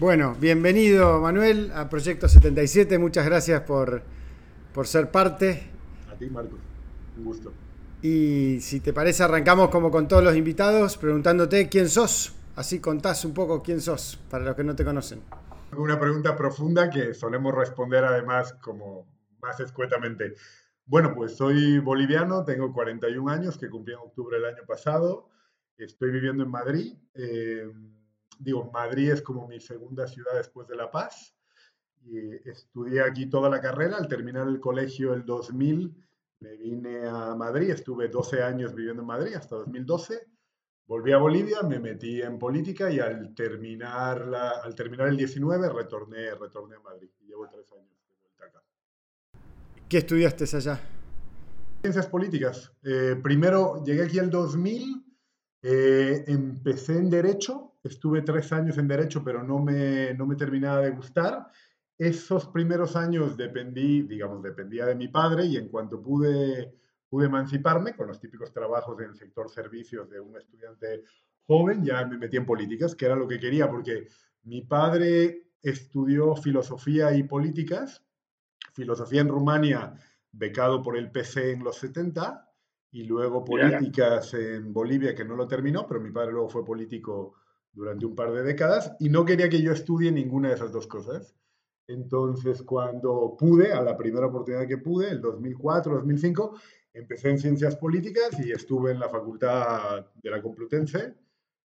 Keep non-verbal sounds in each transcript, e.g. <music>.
Bueno, bienvenido Manuel a Proyecto 77, muchas gracias por, por ser parte. A ti, Marcos, un gusto. Y si te parece, arrancamos como con todos los invitados, preguntándote quién sos. Así contás un poco quién sos, para los que no te conocen. Una pregunta profunda que solemos responder además como más escuetamente. Bueno, pues soy boliviano, tengo 41 años, que cumplí en octubre del año pasado. Estoy viviendo en Madrid. Eh, digo, Madrid es como mi segunda ciudad después de La Paz. Y estudié aquí toda la carrera. Al terminar el colegio el 2000, me vine a Madrid. Estuve 12 años viviendo en Madrid hasta 2012. Volví a Bolivia, me metí en política y al terminar, la, al terminar el 19 retorné, retorné a Madrid. llevo tres años de vuelta acá. ¿Qué estudiaste allá? Ciencias políticas. Eh, primero llegué aquí el 2000, eh, empecé en Derecho estuve tres años en Derecho, pero no me, no me terminaba de gustar. Esos primeros años dependí, digamos, dependía de mi padre y en cuanto pude, pude emanciparme con los típicos trabajos en el sector servicios de un estudiante joven, ya me metí en políticas, que era lo que quería, porque mi padre estudió filosofía y políticas, filosofía en Rumania, becado por el PC en los 70, y luego políticas en Bolivia, que no lo terminó, pero mi padre luego fue político durante un par de décadas y no quería que yo estudie ninguna de esas dos cosas. Entonces, cuando pude, a la primera oportunidad que pude, el 2004, 2005, empecé en ciencias políticas y estuve en la facultad de la Complutense.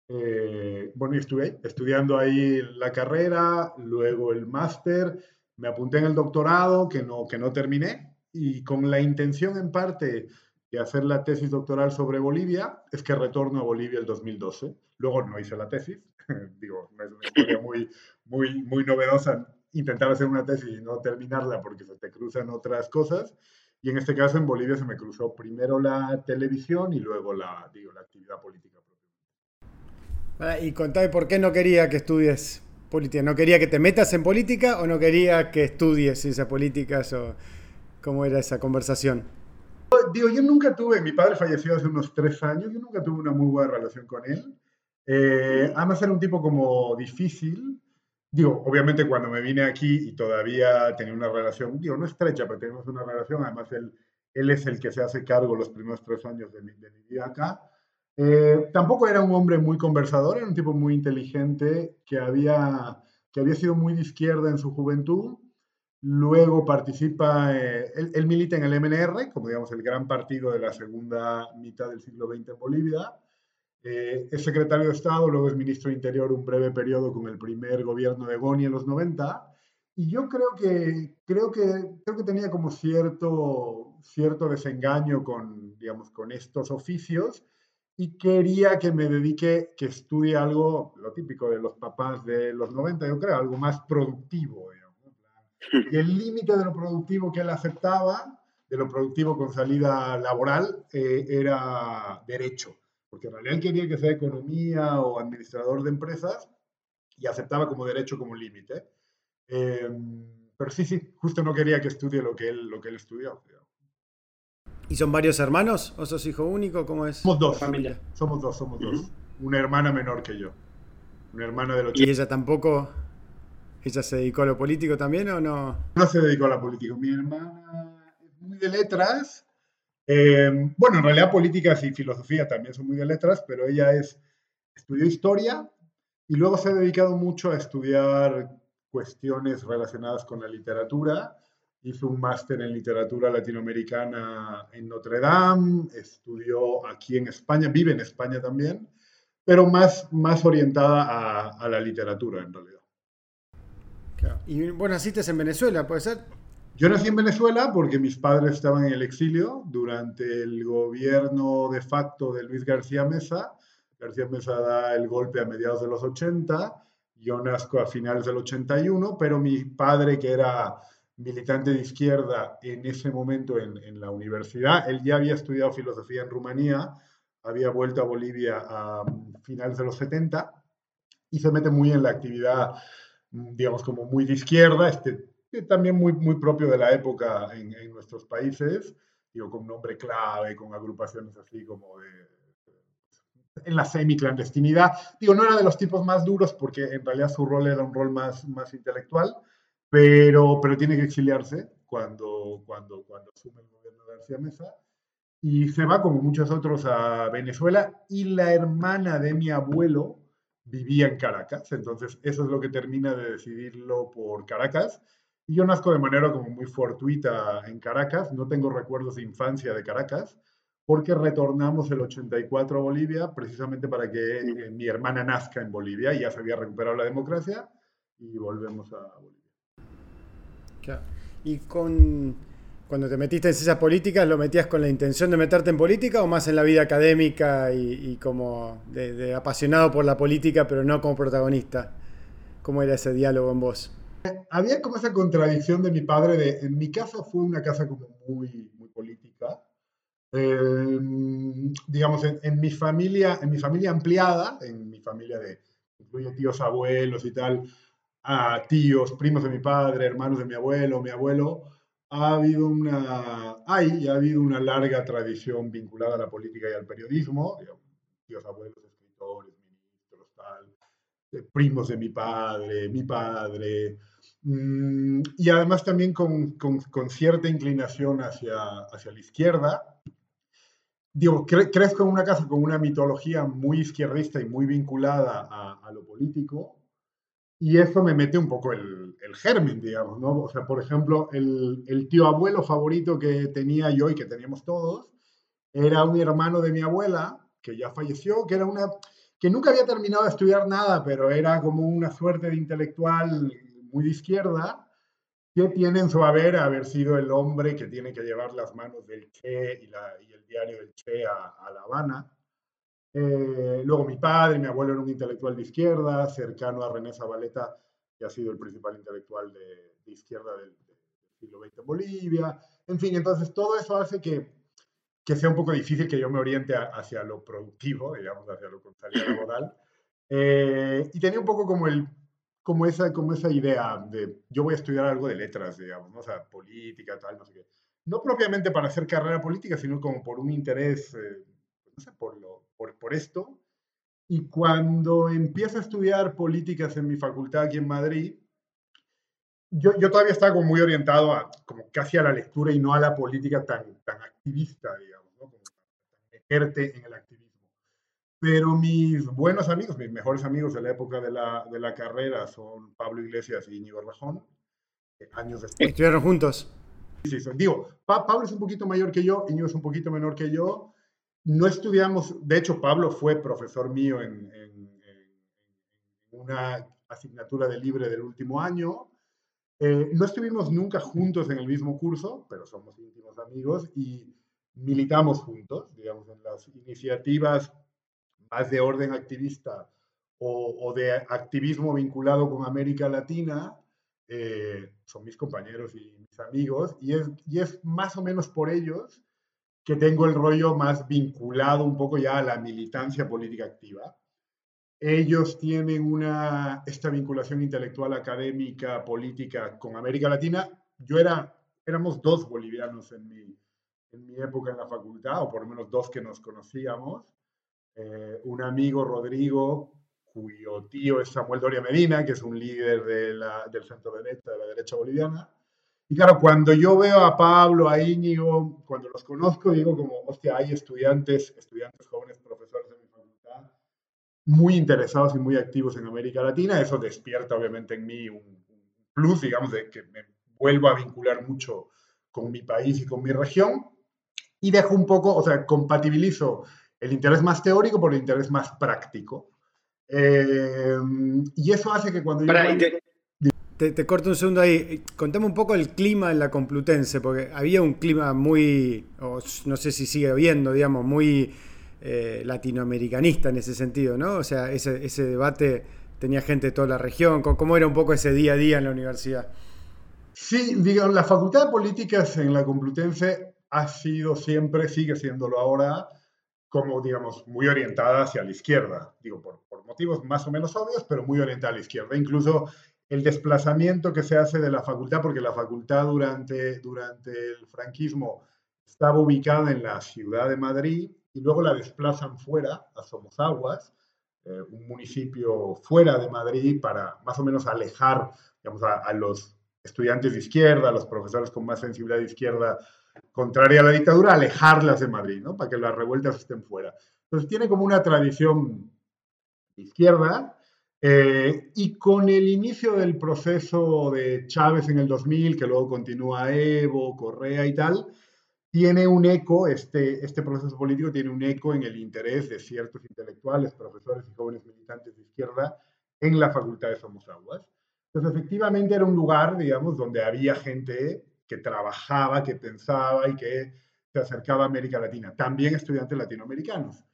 Eh, bueno, y estuve estudiando ahí la carrera, luego el máster, me apunté en el doctorado, que no, que no terminé, y con la intención en parte de hacer la tesis doctoral sobre Bolivia, es que retorno a Bolivia el 2012. Luego no hice la tesis, <laughs> digo, no es una historia muy, muy, muy novedosa intentar hacer una tesis y no terminarla porque se te cruzan otras cosas. Y en este caso en Bolivia se me cruzó primero la televisión y luego la, digo, la actividad política. Y contame por qué no quería que estudies política. ¿No quería que te metas en política o no quería que estudies ciencias políticas o cómo era esa conversación? Digo, yo nunca tuve, mi padre falleció hace unos tres años, yo nunca tuve una muy buena relación con él. Eh, además era un tipo como difícil. Digo, obviamente cuando me vine aquí y todavía tenía una relación, digo, no estrecha, pero tenemos una relación, además él, él es el que se hace cargo los primeros tres años de mi, de mi vida acá. Eh, tampoco era un hombre muy conversador, era un tipo muy inteligente que había, que había sido muy de izquierda en su juventud Luego participa, eh, él, milita en el MNR, como digamos el gran partido de la segunda mitad del siglo XX en Bolivia. Eh, es secretario de Estado, luego es ministro de Interior un breve periodo con el primer gobierno de Goni en los 90. Y yo creo que, creo que, creo que tenía como cierto, cierto desengaño con, digamos, con estos oficios y quería que me dedique, que estudie algo, lo típico de los papás de los 90, yo creo, algo más productivo. Y el límite de lo productivo que él aceptaba, de lo productivo con salida laboral, eh, era derecho. Porque en realidad él quería que sea economía o administrador de empresas y aceptaba como derecho como límite. Em, pero sí, sí, justo no quería que estudie lo que él, lo que él estudió. ¿Y son varios hermanos? ¿O sos hijo único? ¿Cómo es? Somos dos. Familia. Somos dos, somos dos. Una hermana menor que yo. Una hermana de los ¿Y ella tampoco ¿Ella se dedicó a lo político también o no? No se dedicó a la política. Mi hermana es muy de letras. Em, bueno, en realidad políticas y filosofía también son muy de letras, pero ella es, estudió historia y luego se ha dedicado mucho a estudiar cuestiones relacionadas con la literatura. Hizo un máster en literatura latinoamericana en Notre Dame, estudió aquí en España, vive en España también, pero más, más orientada a, a la literatura en realidad. Y bueno, naciste en Venezuela, ¿puede ser? Yo nací en Venezuela porque mis padres estaban en el exilio durante el gobierno de facto de Luis García Mesa. García Mesa da el golpe a mediados de los 80, yo nazco a finales del 81, pero mi padre, que era militante de izquierda en ese momento en, en la universidad, él ya había estudiado filosofía en Rumanía, había vuelto a Bolivia a finales de los 70 y se mete muy en la actividad digamos, como muy de izquierda, este, también muy, muy propio de la época en, nuestros países, digo, con nombre clave, con agrupaciones así como de en la semiclandestinidad. Digo, no era de los tipos más duros porque en realidad su rol era un rol más, más intelectual, pero, pero tiene que exiliarse cuando, cuando, cuando asume el gobierno de García Mesa y se va como muchos otros a Venezuela y la hermana de mi abuelo vivía en Caracas, entonces eso es lo que termina de decidirlo por Caracas. Y yo nazco de manera como muy fortuita en Caracas, no tengo recuerdos de infancia de Caracas, porque retornamos el 84 a Bolivia precisamente para que eh, mi hermana nazca en Bolivia, y ya se había recuperado la democracia y volvemos a Bolivia. Y con, cuando te metiste en esas políticas, ¿lo metías con la intención de meterte en política o más en la vida académica y, como de, apasionado por la política, pero no como protagonista? ¿Cómo era ese diálogo en vos? Había como esa contradicción de mi padre, de, en mi casa fue una casa como muy, muy política. Em, digamos, en, en, mi familia, en mi familia ampliada, en mi familia de, incluye tíos, abuelos y tal, a tíos, primos de mi padre, hermanos de mi abuelo, mi abuelo, ha habido una, hay ha habido una larga tradición vinculada a la política y al periodismo, tíos, abuelos, escritores, ministros, eh, primos de mi padre, mi padre, mm, y además también con, con, cierta inclinación hacia, hacia la izquierda. Digo, cre crezco en una casa con una mitología muy izquierdista y muy vinculada a lo político, y eso me mete un poco el, el, germen, digamos, ¿no? O sea, por ejemplo, el, el, tío abuelo favorito que tenía yo y que teníamos todos era un hermano de mi abuela, que ya falleció, que era una que nunca había terminado de estudiar nada, pero era como una suerte de intelectual muy de izquierda, que tiene en su haber haber sido el hombre que tiene que llevar las manos del Che y, y el diario del Che a, a La Habana eh, luego mi padre, mi abuelo era un intelectual de izquierda, cercano a René Zabaleta, que ha sido el principal intelectual de, izquierda del, siglo XX en Bolivia. En fin, entonces todo eso hace que, que sea un poco difícil que yo me oriente hacia lo productivo, digamos, hacia lo contrario laboral. Eh, y tenía un poco como, el, como, esa, como esa idea de yo voy a estudiar algo de letras, digamos, ¿no? o sea, política, tal, no sé qué. No propiamente para hacer carrera política, sino como por un interés, eh, no sé, por lo, por, esto. Y cuando empiezo a estudiar políticas en mi facultad aquí en Madrid, yo, yo, todavía estaba como muy orientado a, como casi a la lectura y no a la política tan, tan activista, digamos, ¿no? como meterte en el activismo. Pero mis buenos amigos, mis mejores amigos de la época de la, de la carrera son Pablo Iglesias y Íñigo Rajón, años después. ¿Estuvieron juntos? Sí, sí, digo, Pablo es un poquito mayor que yo, Íñigo es un poquito menor que yo, no estudiamos, de hecho Pablo fue profesor mío en, una asignatura de libre del último año. Eh, no estuvimos nunca juntos en el mismo curso, pero somos íntimos amigos y militamos juntos, digamos, en las iniciativas más de orden activista o, de activismo vinculado con América Latina. Eh, son mis compañeros y mis amigos y es, y es más o menos por ellos que tengo el rollo más vinculado un poco ya a la militancia política activa. Ellos tienen una, esta vinculación intelectual, académica, política con América Latina. Yo era, éramos dos bolivianos en mi, en mi época en la facultad, o por lo menos dos que nos conocíamos. Eh, un amigo, Rodrigo, cuyo tío es Samuel Doria Medina, que es un líder de la, del centro derecha, de la derecha boliviana y claro, cuando yo veo a Pablo, a Íñigo, cuando los conozco, digo como, hostia, hay estudiantes, estudiantes jóvenes, profesores de mi facultad, muy interesados y muy activos en América Latina. Eso despierta obviamente en mí un, plus, digamos, de que me vuelvo a vincular mucho con mi país y con mi región. Y dejo un poco, o sea, compatibilizo el interés más teórico por el interés más práctico. Eh, y eso hace que cuando yo... Te, corto un segundo ahí. Contame un poco el clima en la Complutense, porque había un clima muy, no sé si sigue habiendo, digamos, muy eh, latinoamericanista en ese sentido, ¿no? O sea, ese, ese debate tenía gente de toda la región. ¿Cómo era un poco ese día a día en la universidad? Sí, digamos, la Facultad de Políticas en la Complutense ha sido siempre, sigue siéndolo ahora, como, digamos, muy orientada hacia la izquierda. Digo, por, por motivos más o menos obvios, pero muy orientada a la izquierda. Incluso el desplazamiento que se hace de la facultad, porque la facultad durante, durante el franquismo estaba ubicada en la ciudad de Madrid y luego la desplazan fuera, a Somozaguas, eh, un municipio fuera de Madrid, para más o menos alejar digamos, a, los estudiantes de izquierda, a los profesores con más sensibilidad de izquierda contraria a la dictadura, alejarlas de Madrid, ¿no? para que las revueltas estén fuera. Entonces tiene como una tradición izquierda, eh, y con el inicio del proceso de Chávez en el 2000, que luego continúa Evo, Correa y tal, tiene un eco, este, este proceso político tiene un eco en el interés de ciertos intelectuales, profesores y jóvenes militantes de izquierda en la Facultad de Somosaguas. Entonces, efectivamente era un lugar, digamos, donde había gente que trabajaba, que pensaba y que se acercaba a América Latina, también estudiantes latinoamericanos.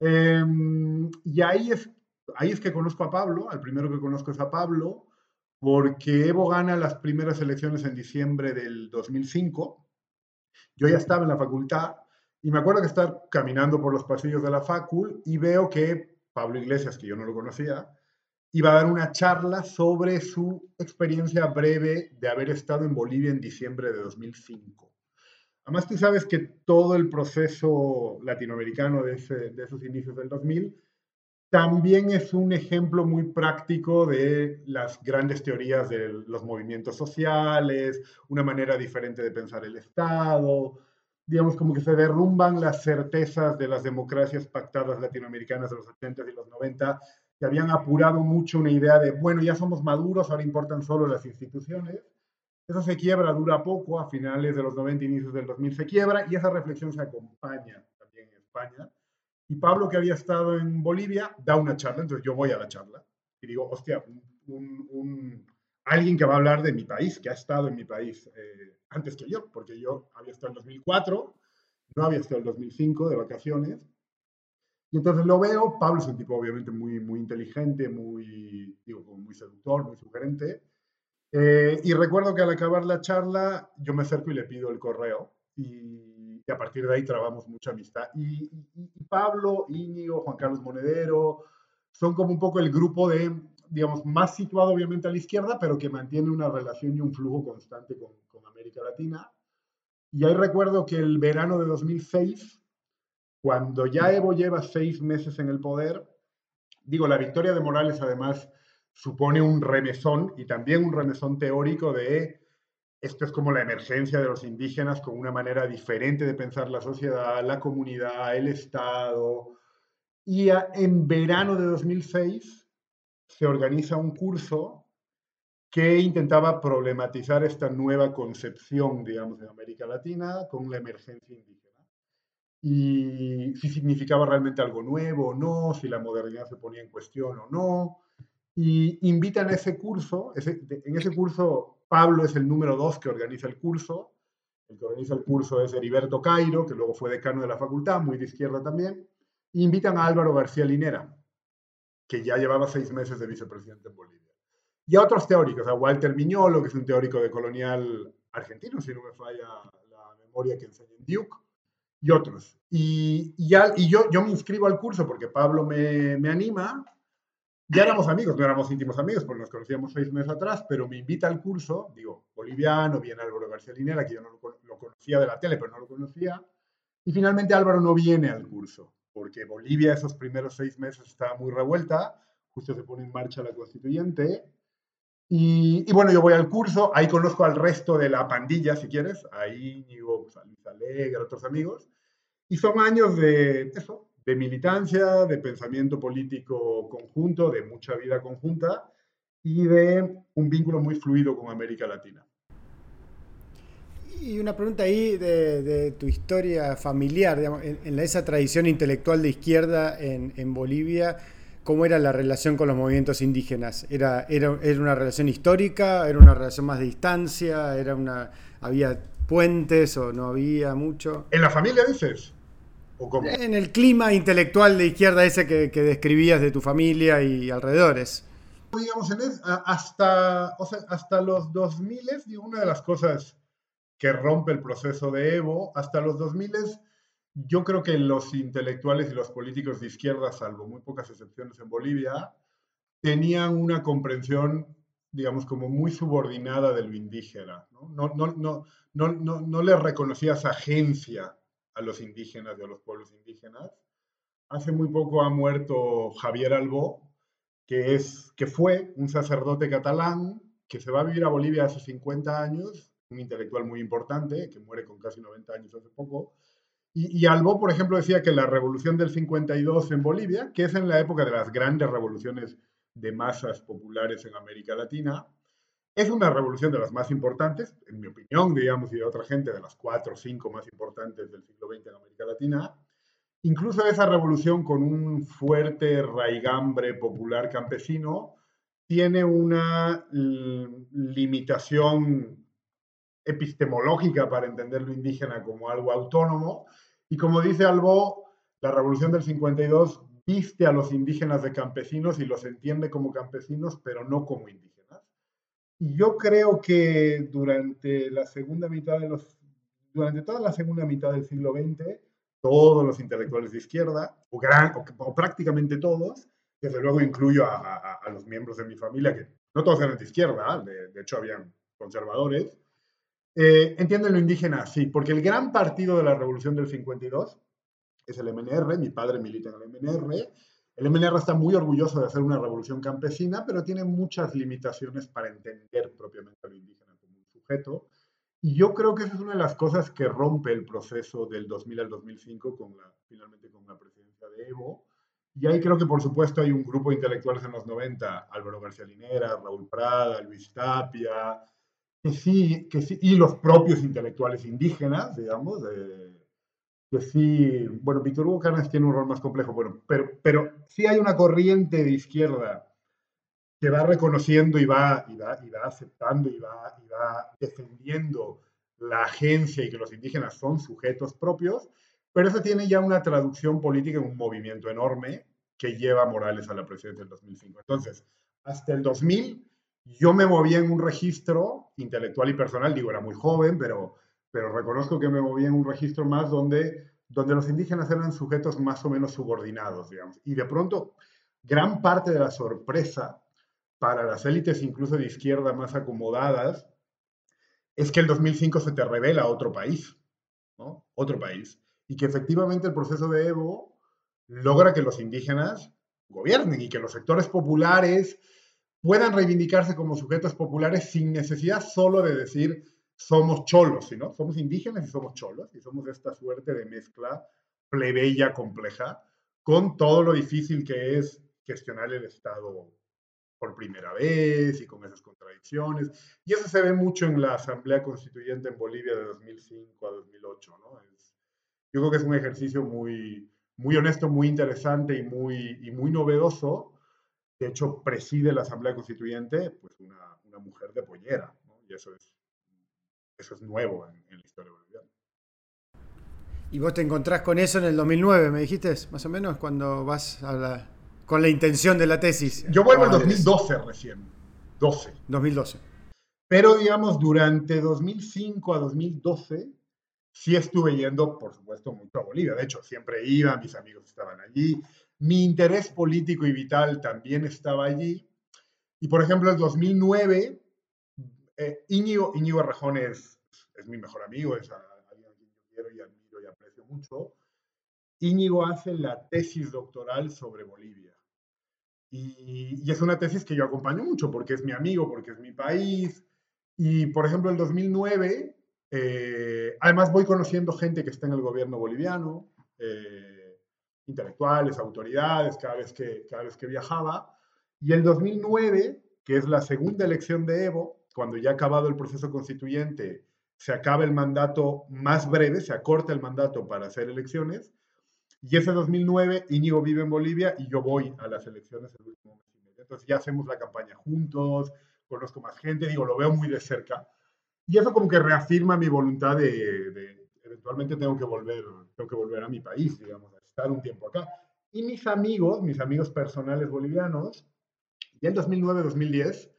Em, y ahí es ahí es que conozco a Pablo, al primero que conozco es a Pablo, porque Evo gana las primeras elecciones en diciembre del 2005. Yo ya estaba en la facultad y me acuerdo que estar caminando por los pasillos de la facul y veo que Pablo Iglesias, que yo no lo conocía, iba a dar una charla sobre su experiencia breve de haber estado en Bolivia en diciembre de 2005. Además, tú sabes que todo el proceso latinoamericano de, de esos inicios del 2000 también es un ejemplo muy práctico de las grandes teorías de los movimientos sociales, una manera diferente de pensar el Estado, digamos como que se derrumban las certezas de las democracias pactadas latinoamericanas de los 80 y los 90, que habían apurado mucho una idea de, bueno, ya somos maduros, ahora importan solo las instituciones. Eso se quiebra, dura poco, a finales de los 90, inicios del 2000 se quiebra, y esa reflexión se acompaña también en España Pablo, que había estado en Bolivia, da una charla, entonces yo voy a la charla y digo, hostia, un, alguien que va a hablar de mi país, que ha estado en mi país eh, antes que yo, porque yo había estado en 2004, no había estado en 2005 de vacaciones. Y entonces lo veo, Pablo es un tipo obviamente muy, muy inteligente, muy, digo, muy seductor, muy sugerente. Eh, y recuerdo que al acabar la charla, yo me acerco y le pido el correo. Y y a partir de ahí trabamos mucha amistad. Y, Pablo, Íñigo, Juan Carlos Monedero, son como un poco el grupo de, digamos, más situado obviamente a la izquierda, pero que mantiene una relación y un flujo constante con, con América Latina. Y ahí recuerdo que el verano de 2006, cuando ya Evo lleva seis meses en el poder, digo, la victoria de Morales además supone un remesón y también un remesón teórico de esto es como la emergencia de los indígenas con una manera diferente de pensar la sociedad, la comunidad, el Estado. Y en verano de 2006 se organiza un curso que intentaba problematizar esta nueva concepción, digamos, de América Latina con la emergencia indígena. Y si significaba realmente algo nuevo o no, si la modernidad se ponía en cuestión o no. Y invitan a ese curso, en ese curso Pablo es el número dos que organiza el curso. El que organiza el curso es Heriberto Cairo, que luego fue decano de la facultad, muy de izquierda también. E invitan a Álvaro García Linera, que ya llevaba seis meses de vicepresidente en Bolivia. Y a otros teóricos, a Walter Miñolo, que es un teórico de colonial argentino, si no me falla la memoria que enseña en Duke, y otros. Y, yo, me inscribo al curso porque Pablo me anima ya éramos amigos, no éramos íntimos amigos porque nos conocíamos seis meses atrás, pero me invita al curso, digo, boliviano, viene Álvaro García Linera, que yo no lo, conocía de la tele, pero no lo conocía, y finalmente Álvaro no viene al curso, porque Bolivia esos primeros seis meses estaba muy revuelta, justo se pone en marcha la constituyente, y, bueno, yo voy al curso, ahí conozco al resto de la pandilla, si quieres, ahí digo, pues, a Luis Alegre, otros amigos, y son años de eso, de militancia, de pensamiento político conjunto, de mucha vida conjunta y de un vínculo muy fluido con América Latina. Y una pregunta ahí de, tu historia familiar, en, esa tradición intelectual de izquierda en, Bolivia, ¿cómo era la relación con los movimientos indígenas? ¿Era, era, ¿Era, una relación histórica? ¿Era una relación más de distancia? ¿Era una, ¿Había puentes o no había mucho? ¿En la familia dices? En el clima intelectual de izquierda ese que, describías de tu familia y alrededores. Digamos, hasta, hasta los 2000, digo, una de las cosas que rompe el proceso de Evo, hasta los 2000 yo creo que los intelectuales y los políticos de izquierda, salvo muy pocas excepciones en Bolivia, tenían una comprensión, digamos, como muy subordinada de lo indígena. No, no, no, no, no, no, no les reconocías agencia a los indígenas y a los pueblos indígenas. Hace muy poco ha muerto Javier Albó, que, es, que fue un sacerdote catalán que se va a vivir a Bolivia hace 50 años, un intelectual muy importante, que muere con casi 90 años hace poco. Y, y Albó, por ejemplo, decía que la revolución del 52 en Bolivia, que es en la época de las grandes revoluciones de masas populares en América Latina, es una revolución de las más importantes, en mi opinión, digamos, y de otra gente, de las cuatro o cinco más importantes del siglo XX en América Latina. Incluso esa revolución con un fuerte raigambre popular campesino tiene una limitación epistemológica para entender lo indígena como algo autónomo. Y como dice Albó, la revolución del 52 viste a los indígenas de campesinos y los entiende como campesinos, pero no como indígenas. Y yo creo que durante la segunda mitad de los, durante toda la segunda mitad del siglo XX, todos los intelectuales de izquierda, o, gran, o, prácticamente todos, desde luego incluyo a, a, los miembros de mi familia, que no todos eran de izquierda, de, de hecho habían conservadores, eh, entienden lo indígena así, porque el gran partido de la revolución del 52 es el MNR, mi padre milita en el MNR. El MNR está muy orgulloso de hacer una revolución campesina, pero tiene muchas limitaciones para entender propiamente al indígena como un sujeto. Y yo creo que esa es una de las cosas que rompe el proceso del 2000 al 2005, con la, finalmente con la presidencia de Evo. Y ahí creo que, por supuesto, hay un grupo de intelectuales en los 90, Álvaro García Linera, Raúl Prada, Luis Tapia, que sí, que sí, y los propios intelectuales indígenas, digamos, de, que sí, bueno, Víctor Hugo Canas tiene un rol más complejo, bueno, pero, pero sí hay una corriente de izquierda que va reconociendo y va, y va, y va aceptando y va, y va defendiendo la agencia y que los indígenas son sujetos propios, pero eso tiene ya una traducción política en un movimiento enorme que lleva a Morales a la presidencia del 2005. Entonces, hasta el 2000 yo me movía en un registro intelectual y personal, digo, era muy joven, pero pero reconozco que me movía en un registro más donde, donde los indígenas eran sujetos más o menos subordinados, digamos. Y de pronto, gran parte de la sorpresa para las élites, incluso de izquierda más acomodadas, es que el 2005 se te revela otro país, ¿no? Otro país. Y que efectivamente el proceso de Evo logra que los indígenas gobiernen y que los sectores populares puedan reivindicarse como sujetos populares sin necesidad solo de decir somos cholos, ¿no? Somos indígenas y somos cholos, y somos esta suerte de mezcla plebeya compleja, con todo lo difícil que es gestionar el Estado por primera vez y con esas contradicciones. Y eso se ve mucho en la Asamblea Constituyente en Bolivia de 2005 a 2008, ¿no? yo creo que es un ejercicio muy, muy honesto, muy interesante y muy, y muy novedoso. De hecho, preside la Asamblea Constituyente pues una, una mujer de pollera, ¿no? Y eso es eso es nuevo en, la historia boliviana. Y vos te encontrás con eso en el 2009, me dijiste, más o menos, cuando vas a la, con la intención de la tesis. Yo vuelvo en 2012 recién, 12. 2012. Pero digamos, durante 2005 a 2012 sí estuve yendo, por supuesto, mucho a Bolivia. De hecho, siempre iba, mis amigos estaban allí. Mi interés político y vital también estaba allí. Y por ejemplo, en 2009 eh, Íñigo, Íñigo Arrejón es, mi mejor amigo, es alguien a quien yo quiero y admiro y aprecio mucho. Íñigo hace la tesis doctoral sobre Bolivia. Y, y, es una tesis que yo acompaño mucho porque es mi amigo, porque es mi país. Y, por ejemplo, en 2009, eh, además voy conociendo gente que está en el gobierno boliviano, eh, intelectuales, autoridades, cada vez, que, cada vez que viajaba. Y el 2009, que es la segunda elección de Evo, cuando ya ha acabado el proceso constituyente, se acaba el mandato más breve, se acorta el mandato para hacer elecciones. Y ese 2009, Íñigo vive en Bolivia y yo voy a las elecciones el último mes y medio. Entonces ya hacemos la campaña juntos, conozco más gente, digo, lo veo muy de cerca. Y eso como que reafirma mi voluntad de, de eventualmente tengo que volver, tengo que volver a mi país, digamos, a estar un tiempo acá. Y mis amigos, mis amigos personales bolivianos, ya en 2009-2010,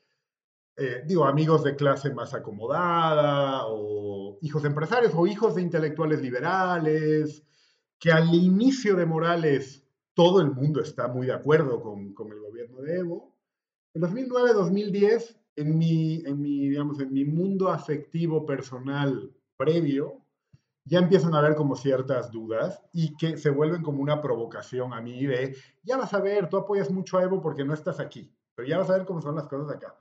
eh, digo, amigos de clase más acomodada, o hijos empresarios, o hijos de intelectuales liberales, que al inicio de Morales todo el mundo está muy de acuerdo con, con el gobierno de Evo. En 2009-2010, en mi, en, mi, en mi mundo afectivo personal previo, ya empiezan a haber como ciertas dudas y que se vuelven como una provocación a mí de, ya vas a ver, tú apoyas mucho a Evo porque no estás aquí, pero ya vas a ver cómo son las cosas acá.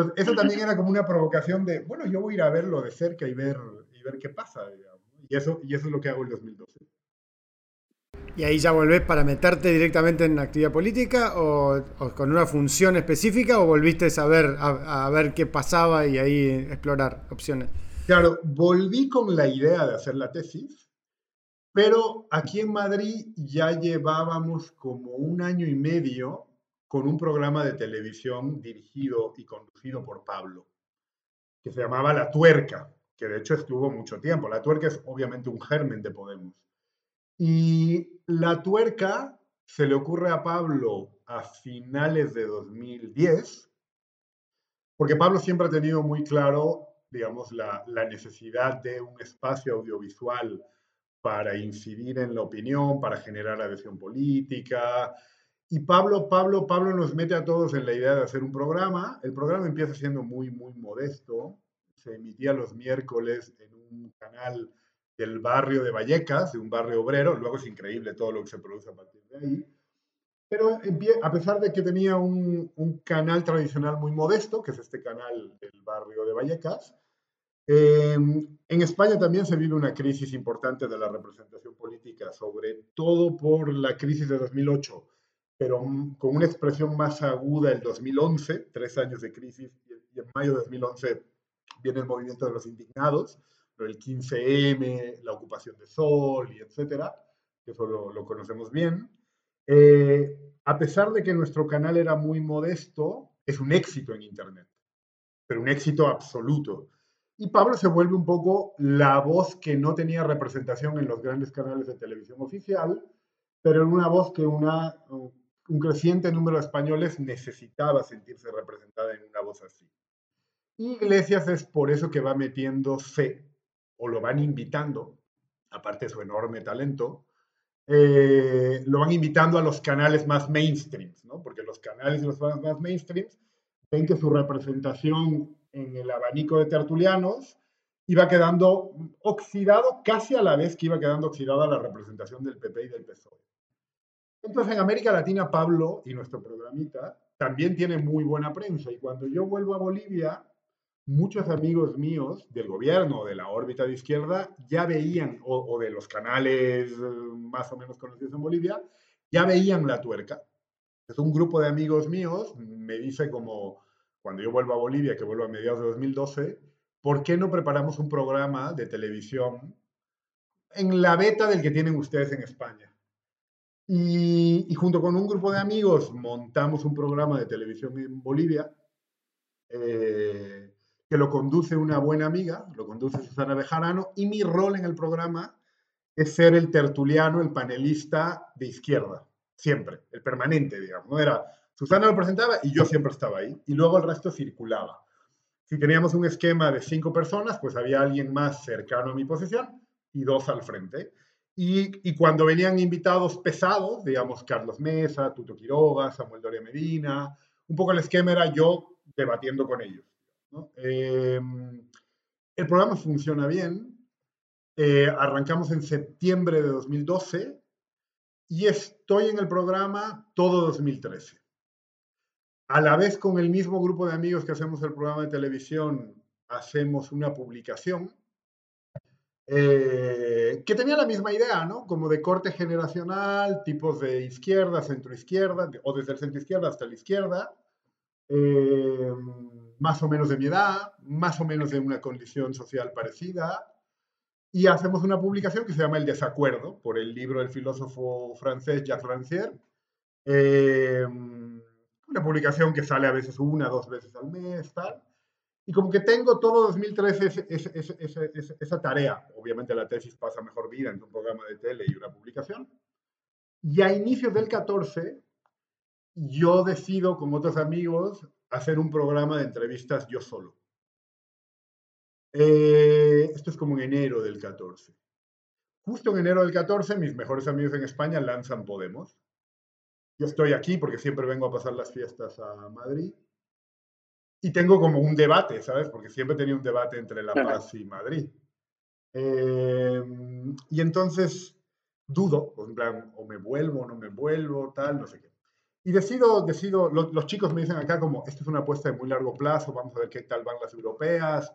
Entonces, eso también era como una provocación de, bueno, yo voy a ir a verlo de cerca y ver, y ver qué pasa, Y eso, y eso es lo que hago en 2012. ¿Y ahí ya volvés para meterte directamente en actividad política o, con una función específica o volviste a ver, a ver qué pasaba y ahí explorar opciones? Claro, volví con la idea de hacer la tesis, pero aquí en Madrid ya llevábamos como un año y medio con un programa de televisión dirigido y conducido por Pablo, que se llamaba La Tuerca, que de hecho estuvo mucho tiempo. La Tuerca es obviamente un germen de Podemos. Y La Tuerca se le ocurre a Pablo a finales de 2010, porque Pablo siempre ha tenido muy claro digamos, la, necesidad de un espacio audiovisual para incidir en la opinión, para generar adhesión política. Y Pablo, Pablo, Pablo nos mete a todos en la idea de hacer un programa. El programa empieza siendo muy, muy modesto. Se emitía los miércoles en un canal del barrio de Vallecas, de un barrio obrero. Luego es increíble todo lo que se produce a partir de ahí. Pero a pesar de que tenía un, canal tradicional muy modesto, que es este canal del barrio de Vallecas, em, en España también se vive una crisis importante de la representación política, sobre todo por la crisis de 2008, pero con una expresión más aguda el 2011, tres años de crisis, y en mayo de 2011 viene el movimiento de los indignados, el 15M, la ocupación de Sol y etcétera, que eso lo conocemos bien. Eh, a pesar de que nuestro canal era muy modesto, es un éxito en Internet, pero un éxito absoluto. Y Pablo se vuelve un poco la voz que no tenía representación en los grandes canales de televisión oficial, pero en una voz que una, un creciente número de españoles necesitaba sentirse representada en una voz así. Y Iglesias es por eso que va metiendo fe, o lo van invitando, aparte de su enorme talento, eh, lo van invitando a los canales más mainstream, ¿no? porque los canales los más mainstream ven que su representación en el abanico de tertulianos iba quedando oxidado casi a la vez que iba quedando oxidada la representación del PP y del PSOE. Entonces en América Latina Pablo y nuestro programita también tiene muy buena prensa y cuando yo vuelvo a Bolivia muchos amigos míos del gobierno, de la órbita de izquierda, ya veían, o, de los canales eh, más o menos conocidos en Bolivia, ya veían la tuerca. Es un grupo de amigos míos, me dice como cuando yo vuelvo a Bolivia, que vuelvo a mediados de 2012, ¿por qué no preparamos un programa de televisión en la beta del que tienen ustedes en España? Y, junto con un grupo de amigos montamos un programa de televisión en Bolivia. Eh, que lo conduce una buena amiga, lo conduce Susana Bejarano, y mi rol en el programa es ser el tertuliano, el panelista de izquierda, siempre, el permanente, digamos. ¿no? Era, Susana lo presentaba y yo siempre estaba ahí, y luego el resto circulaba. Si teníamos un esquema de cinco personas, pues había alguien más cercano a mi posición y dos al frente. Y, y, cuando venían invitados pesados, digamos Carlos Mesa, Tuto Quiroga, Samuel Doria Medina, un poco el esquema era yo debatiendo con ellos. Em, el programa funciona bien. Eh, arrancamos en septiembre de 2012 y estoy en el programa todo 2013. A la vez con el mismo grupo de amigos que hacemos el programa de televisión, hacemos una publicación eh, que tenía la misma idea, ¿no? Como de corte generacional, tipos de izquierda, centro izquierda, o desde el centro izquierda hasta la izquierda. Eh, más o menos de mi edad, más o menos de una condición social parecida, y hacemos una publicación que se llama El Desacuerdo, por el libro del filósofo francés Jacques Rancière. Eh, una publicación que sale a veces una, dos veces al mes, tal. Y como que tengo todo 2013 esa tarea. Obviamente la tesis pasa mejor vida en un programa de tele y una publicación. Y a inicios del 14, yo decido con otros amigos hacer un programa de entrevistas yo solo. Eh, esto es como en enero del 14. Justo en enero del 14, mis mejores amigos en España lanzan Podemos. Yo estoy aquí porque siempre vengo a pasar las fiestas a Madrid. Y tengo como un debate, ¿sabes? Porque siempre tenía un debate entre La Paz y Madrid. Em, y entonces dudo, en plan, o me vuelvo o no me vuelvo, tal, no sé qué. Y decido, decido los chicos me dicen acá como, esto es una apuesta de muy largo plazo, vamos a ver qué tal van las europeas,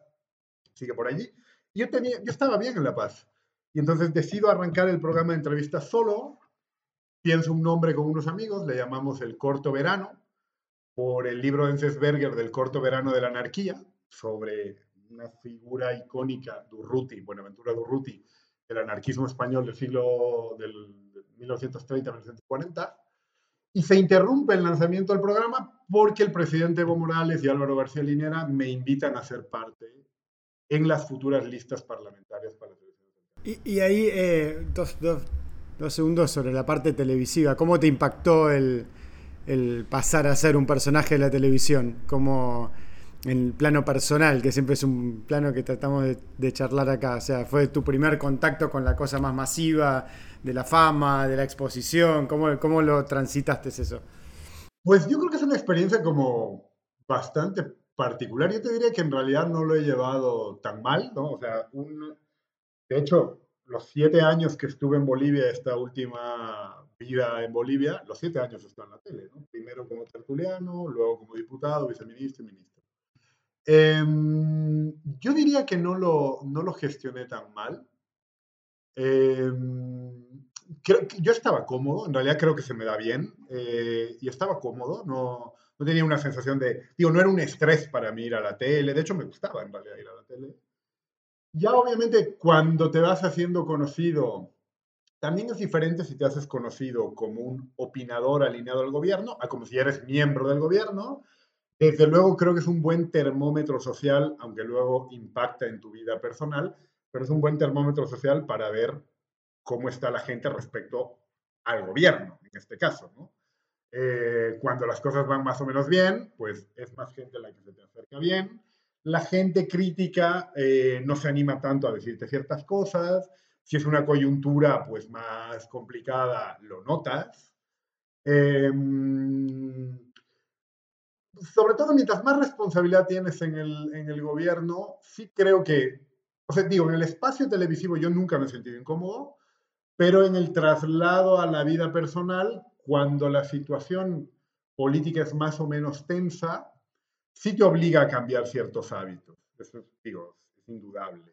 sigue por allí. Y yo, tenía, yo estaba bien en La Paz. Y entonces decido arrancar el programa de entrevistas solo, pienso un nombre con unos amigos, le llamamos El Corto Verano, por el libro de Enzensberger del Corto Verano de la Anarquía, sobre una figura icónica, Durruti, Buenaventura Durruti, del anarquismo español del siglo del 1930-1940. Y se interrumpe el lanzamiento del programa porque el presidente Evo Morales y Álvaro García Linera me invitan a ser parte en las futuras listas parlamentarias para la y, y ahí, eh, dos, dos, dos, segundos sobre la parte televisiva. ¿Cómo te impactó el, el pasar a ser un personaje de la televisión? ¿Cómo, en el plano personal, que siempre es un plano que tratamos de, charlar acá. O sea, fue tu primer contacto con la cosa más masiva de la fama, de la exposición. ¿Cómo, cómo lo transitaste eso? Pues yo creo que es una experiencia como bastante particular. Yo te diría que en realidad no lo he llevado tan mal, ¿no? O sea, un, de hecho, los siete años que estuve en Bolivia, esta última vida en Bolivia, los siete años estuve en la tele, ¿no? Primero como tertuliano, luego como diputado, viceministro y ministro. Em, yo diría que no lo, no lo gestioné tan mal. Em, yo estaba cómodo, en realidad creo que se me da bien eh, y estaba cómodo, no, no tenía una sensación de, digo, no era un estrés para mí ir a la tele, de hecho me gustaba en realidad ir a la tele. Ya obviamente cuando te vas haciendo conocido, también es diferente si te haces conocido como un opinador alineado al gobierno a como si eres miembro del gobierno desde luego creo que es un buen termómetro social, aunque luego impacta en tu vida personal, pero es un buen termómetro social para ver cómo está la gente respecto al gobierno, en este caso. Eh, cuando las cosas van más o menos bien, pues es más gente la que se te acerca bien. La gente crítica eh, no se anima tanto a decirte ciertas cosas. Si es una coyuntura pues más complicada, lo notas. Eh, sobre todo mientras más responsabilidad tienes en el, en el gobierno, sí creo que, o sea, digo, en el espacio televisivo yo nunca me he sentido incómodo, pero en el traslado a la vida personal, cuando la situación política es más o menos tensa, sí te obliga a cambiar ciertos hábitos. Eso digo, es indudable.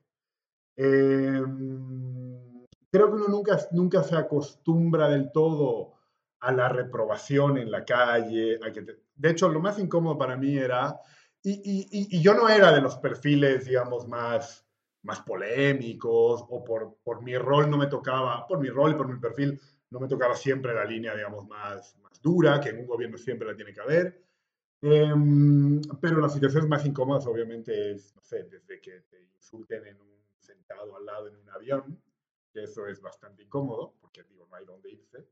Em, creo que uno nunca, nunca se acostumbra del todo a la reprobación en la calle, a que de hecho, lo más incómodo para mí era, y, yo no era de los perfiles, digamos, más, más polémicos, o por, por, mi rol no me tocaba, por mi rol y por mi perfil, no me tocaba siempre la línea, digamos, más, más dura, que en un gobierno siempre la tiene que haber. Em, pero las situaciones más incómodas, obviamente, es, no sé, desde que te insulten en un sentado al lado en un avión, que eso es bastante incómodo, porque digo, no hay dónde irse.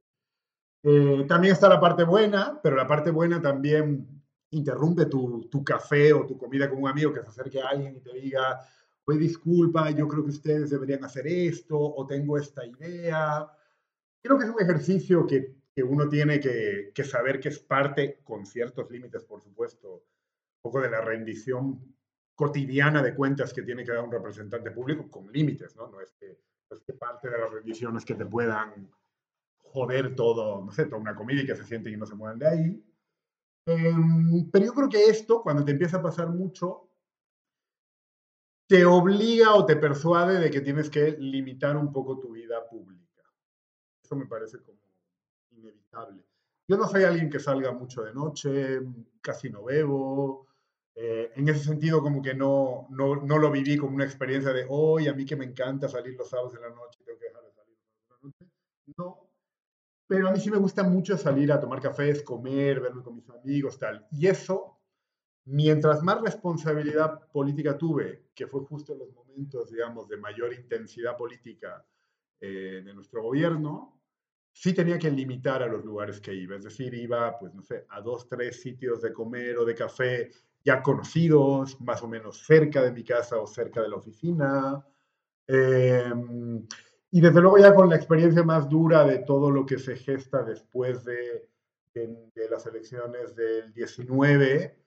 Eh, también está la parte buena, pero la parte buena también interrumpe tu, tu, café o tu comida con un amigo que se acerque a alguien y te diga, oye, disculpa, yo creo que ustedes deberían hacer esto o tengo esta idea. Creo que es un ejercicio que, que uno tiene que, que, saber que es parte, con ciertos límites, por supuesto, un poco de la rendición cotidiana de cuentas que tiene que dar un representante público, con límites, ¿no? No es que, no es que parte de las rendiciones que te puedan joder todo, no sé, toda una comida y que se sienten y no se muevan de ahí. Em, pero yo creo que esto, cuando te empieza a pasar mucho, te obliga o te persuade de que tienes que limitar un poco tu vida pública. Eso me parece como inevitable. Yo no soy alguien que salga mucho de noche, casi no bebo. Eh, en ese sentido, como que no, no, no, lo viví como una experiencia de, hoy a mí que me encanta salir los sábados de la noche, tengo que dejar de salir los sábados de la noche. No, pero a mí sí me gusta mucho salir a tomar cafés, comer, verme con mis amigos, tal. Y eso, mientras más responsabilidad política tuve, que fue justo en los momentos, digamos, de mayor intensidad política eh, de nuestro gobierno, sí tenía que limitar a los lugares que iba. Es decir, iba, pues, no sé, a dos, tres sitios de comer o de café ya conocidos, más o menos cerca de mi casa o cerca de la oficina. Eh, y desde luego ya con la experiencia más dura de todo lo que se gesta después de, de, las elecciones del 19,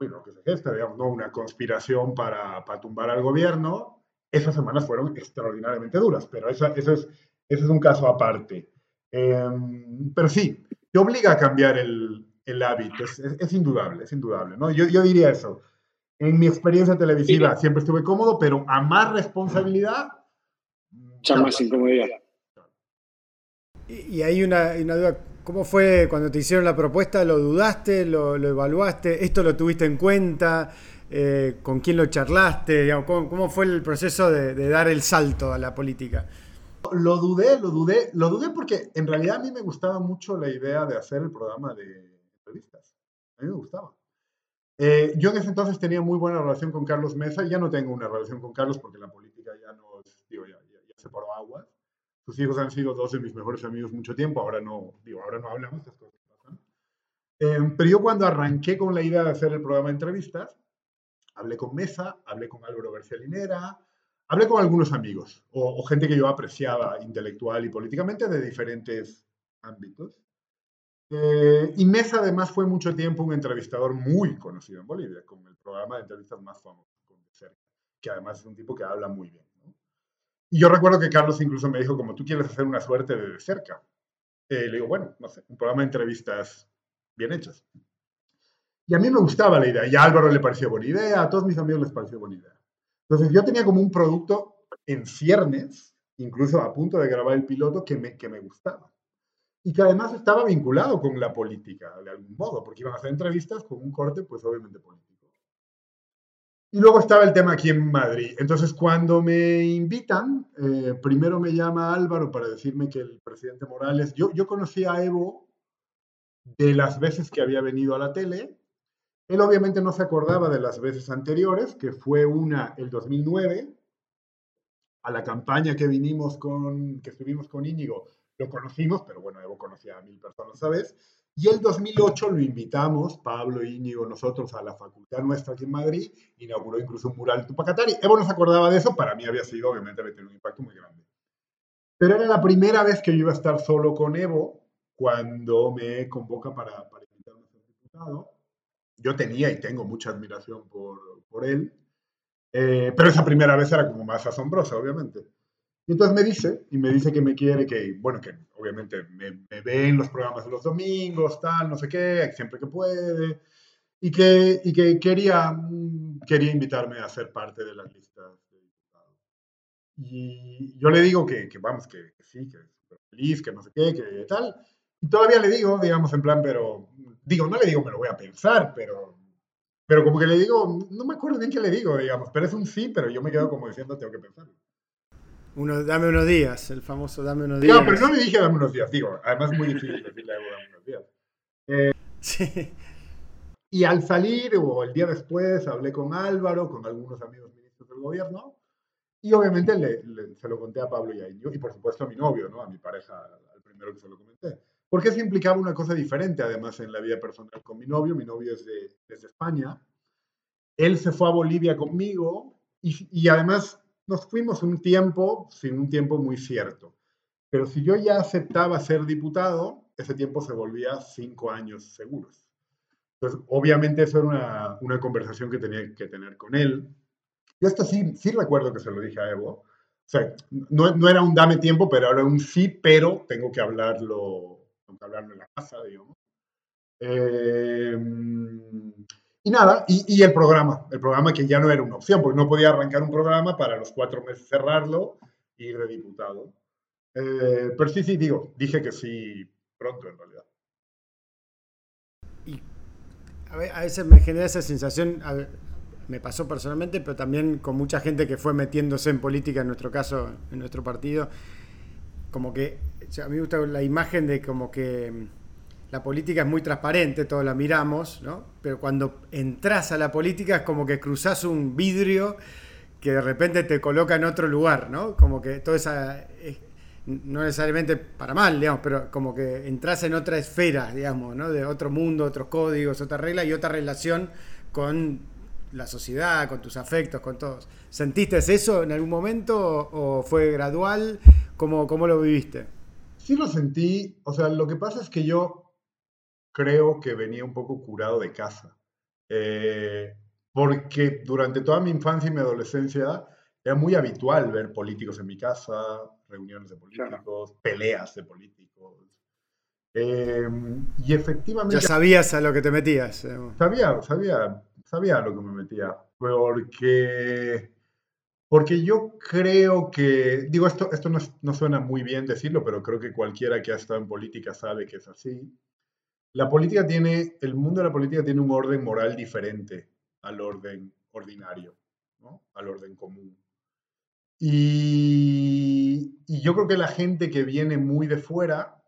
bueno, que se gesta, digamos, ¿no? una conspiración para, para tumbar al gobierno, esas semanas fueron extraordinariamente duras, pero eso, eso, es, eso es un caso aparte. Em, pero sí, te obliga a cambiar el, el hábito, es, es, indudable, es indudable. ¿no? Yo, yo diría eso. En mi experiencia televisiva siempre estuve cómodo, pero a más responsabilidad... Ya más incomodidad. Y, hay una, una, duda, ¿cómo fue cuando te hicieron la propuesta? ¿Lo dudaste? ¿Lo, lo evaluaste? ¿Esto lo tuviste en cuenta? Eh, ¿Con quién lo charlaste? ¿cómo, fue el proceso de, de, dar el salto a la política? Lo dudé, lo dudé, lo dudé porque en realidad a mí me gustaba mucho la idea de hacer el programa de A mí me gustaba. Eh, yo ese entonces tenía muy buena relación con Carlos Mesa, ya no tengo una relación con Carlos porque la política ya no, digo, ya, ya, ya separó sus hijos han sido dos de mis mejores amigos mucho tiempo, ahora no, digo, ahora no hablamos, estas cosas pasan. Eh, pero yo cuando arranqué con la idea de hacer el programa de entrevistas, hablé con Mesa, hablé con Álvaro García Linera, hablé con algunos amigos o, gente que yo apreciaba intelectual y políticamente de diferentes ámbitos. Eh, y Mesa además fue mucho tiempo un entrevistador muy conocido en Bolivia, con el programa de entrevistas más famoso, que además es un tipo que habla muy bien. Y yo recuerdo que Carlos incluso me dijo, como tú quieres hacer una suerte de, cerca. Eh, le digo, bueno, no sé, un programa de entrevistas bien hechas. Y a mí me gustaba la idea, y a Álvaro le pareció buena idea, a todos mis amigos les pareció buena idea. Entonces yo tenía como un producto en ciernes, incluso a punto de grabar el piloto, que me, que me gustaba. Y que además estaba vinculado con la política, de algún modo, porque iban a hacer entrevistas con un corte, pues obviamente político. Y luego estaba el tema aquí en Madrid. Entonces, cuando me invitan, eh, primero me llama Álvaro para decirme que el presidente Morales, yo, yo conocí a Evo de las veces que había venido a la tele. Él obviamente no se acordaba de las veces anteriores, que fue una el 2009, a la campaña que vinimos con, que estuvimos con Íñigo, lo conocimos, pero bueno, Evo conocía a mil personas, ¿sabes? Y el 2008 lo invitamos, Pablo, Íñigo, nosotros, a la facultad nuestra aquí en Madrid, inauguró incluso un mural en Tupacatari. Evo no se acordaba de eso, para mí había sido, obviamente, había tenido un impacto muy grande. Pero era la primera vez que yo iba a estar solo con Evo cuando me convoca para, para invitarme a ser diputado. Yo tenía y tengo mucha admiración por, por él, eh, pero esa primera vez era como más asombrosa, obviamente. Y entonces me dice, y me dice que me quiere, que, bueno, que obviamente me, me ve en los programas de los domingos, tal, no sé qué, siempre que puede, y que, y que quería, mm, quería invitarme a ser parte de las listas. Y yo le digo que, que vamos, que, sí, que feliz, que no sé qué, que tal. Y todavía le digo, digamos, en plan, pero, digo, no le digo me lo voy a pensar, pero, pero como que le digo, no me acuerdo bien qué le digo, digamos, pero es un sí, pero yo me quedo como diciendo, tengo que pensarlo dame unos días, el famoso dame unos días. No, pero no le dije dame unos días, digo, además es muy difícil decirle a dame unos días. Eh, sí. Y al salir, o el día después, hablé con Álvaro, con algunos amigos ministros del gobierno, y obviamente se lo conté a Pablo y a Indio, y por supuesto a mi novio, ¿no? a mi pareja, al primero que se lo comenté. Porque eso implicaba una cosa diferente, además, en la vida personal con mi novio. Mi novio es de, desde España. Él se fue a Bolivia conmigo, y, y además nos fuimos un tiempo sin un tiempo muy cierto. Pero si yo ya aceptaba ser diputado, ese tiempo se volvía cinco años seguros. Entonces, obviamente eso era una, una conversación que tenía que tener con él. Yo esto sí, sí recuerdo que se lo dije a Evo. O sea, no, no era un dame tiempo, pero era un sí, pero tengo que hablarlo, tengo que hablarlo en la casa, digamos. Eh, y nada, y, el programa, el programa que ya no era una opción, porque no podía arrancar un programa para los cuatro meses cerrarlo y ir de diputado. Eh, pero sí, sí, digo, dije que sí pronto en realidad. Y a, veces me genera esa sensación, me pasó personalmente, pero también con mucha gente que fue metiéndose en política, en nuestro caso, en nuestro partido, como que a mí me gusta la imagen de como que la política es muy transparente, todos la miramos, ¿no? Pero cuando entras a la política es como que cruzas un vidrio que de repente te coloca en otro lugar, ¿no? Como que toda esa, no necesariamente para mal, digamos, pero como que entras en otra esfera, digamos, ¿no? De otro mundo, otros códigos, otra regla y otra relación con la sociedad, con tus afectos, con todos. ¿Sentiste eso en algún momento o, fue gradual? ¿Cómo, ¿Cómo lo viviste? Sí lo sentí, o sea, lo que pasa es que yo creo que venía un poco curado de casa. Eh, porque durante toda mi infancia y mi adolescencia era muy habitual ver políticos en mi casa, reuniones de políticos, peleas de políticos. Em, y efectivamente... Ya sabías a lo que te metías. Sabía, sabía, sabía a lo que me metía. Porque, porque yo creo que, digo, esto, esto no, no suena muy bien decirlo, pero creo que cualquiera que ha estado en política sabe que es así. La política tiene, el mundo de la política tiene un orden moral diferente al orden ordinario, al orden común. Y, yo creo que la gente que viene muy de fuera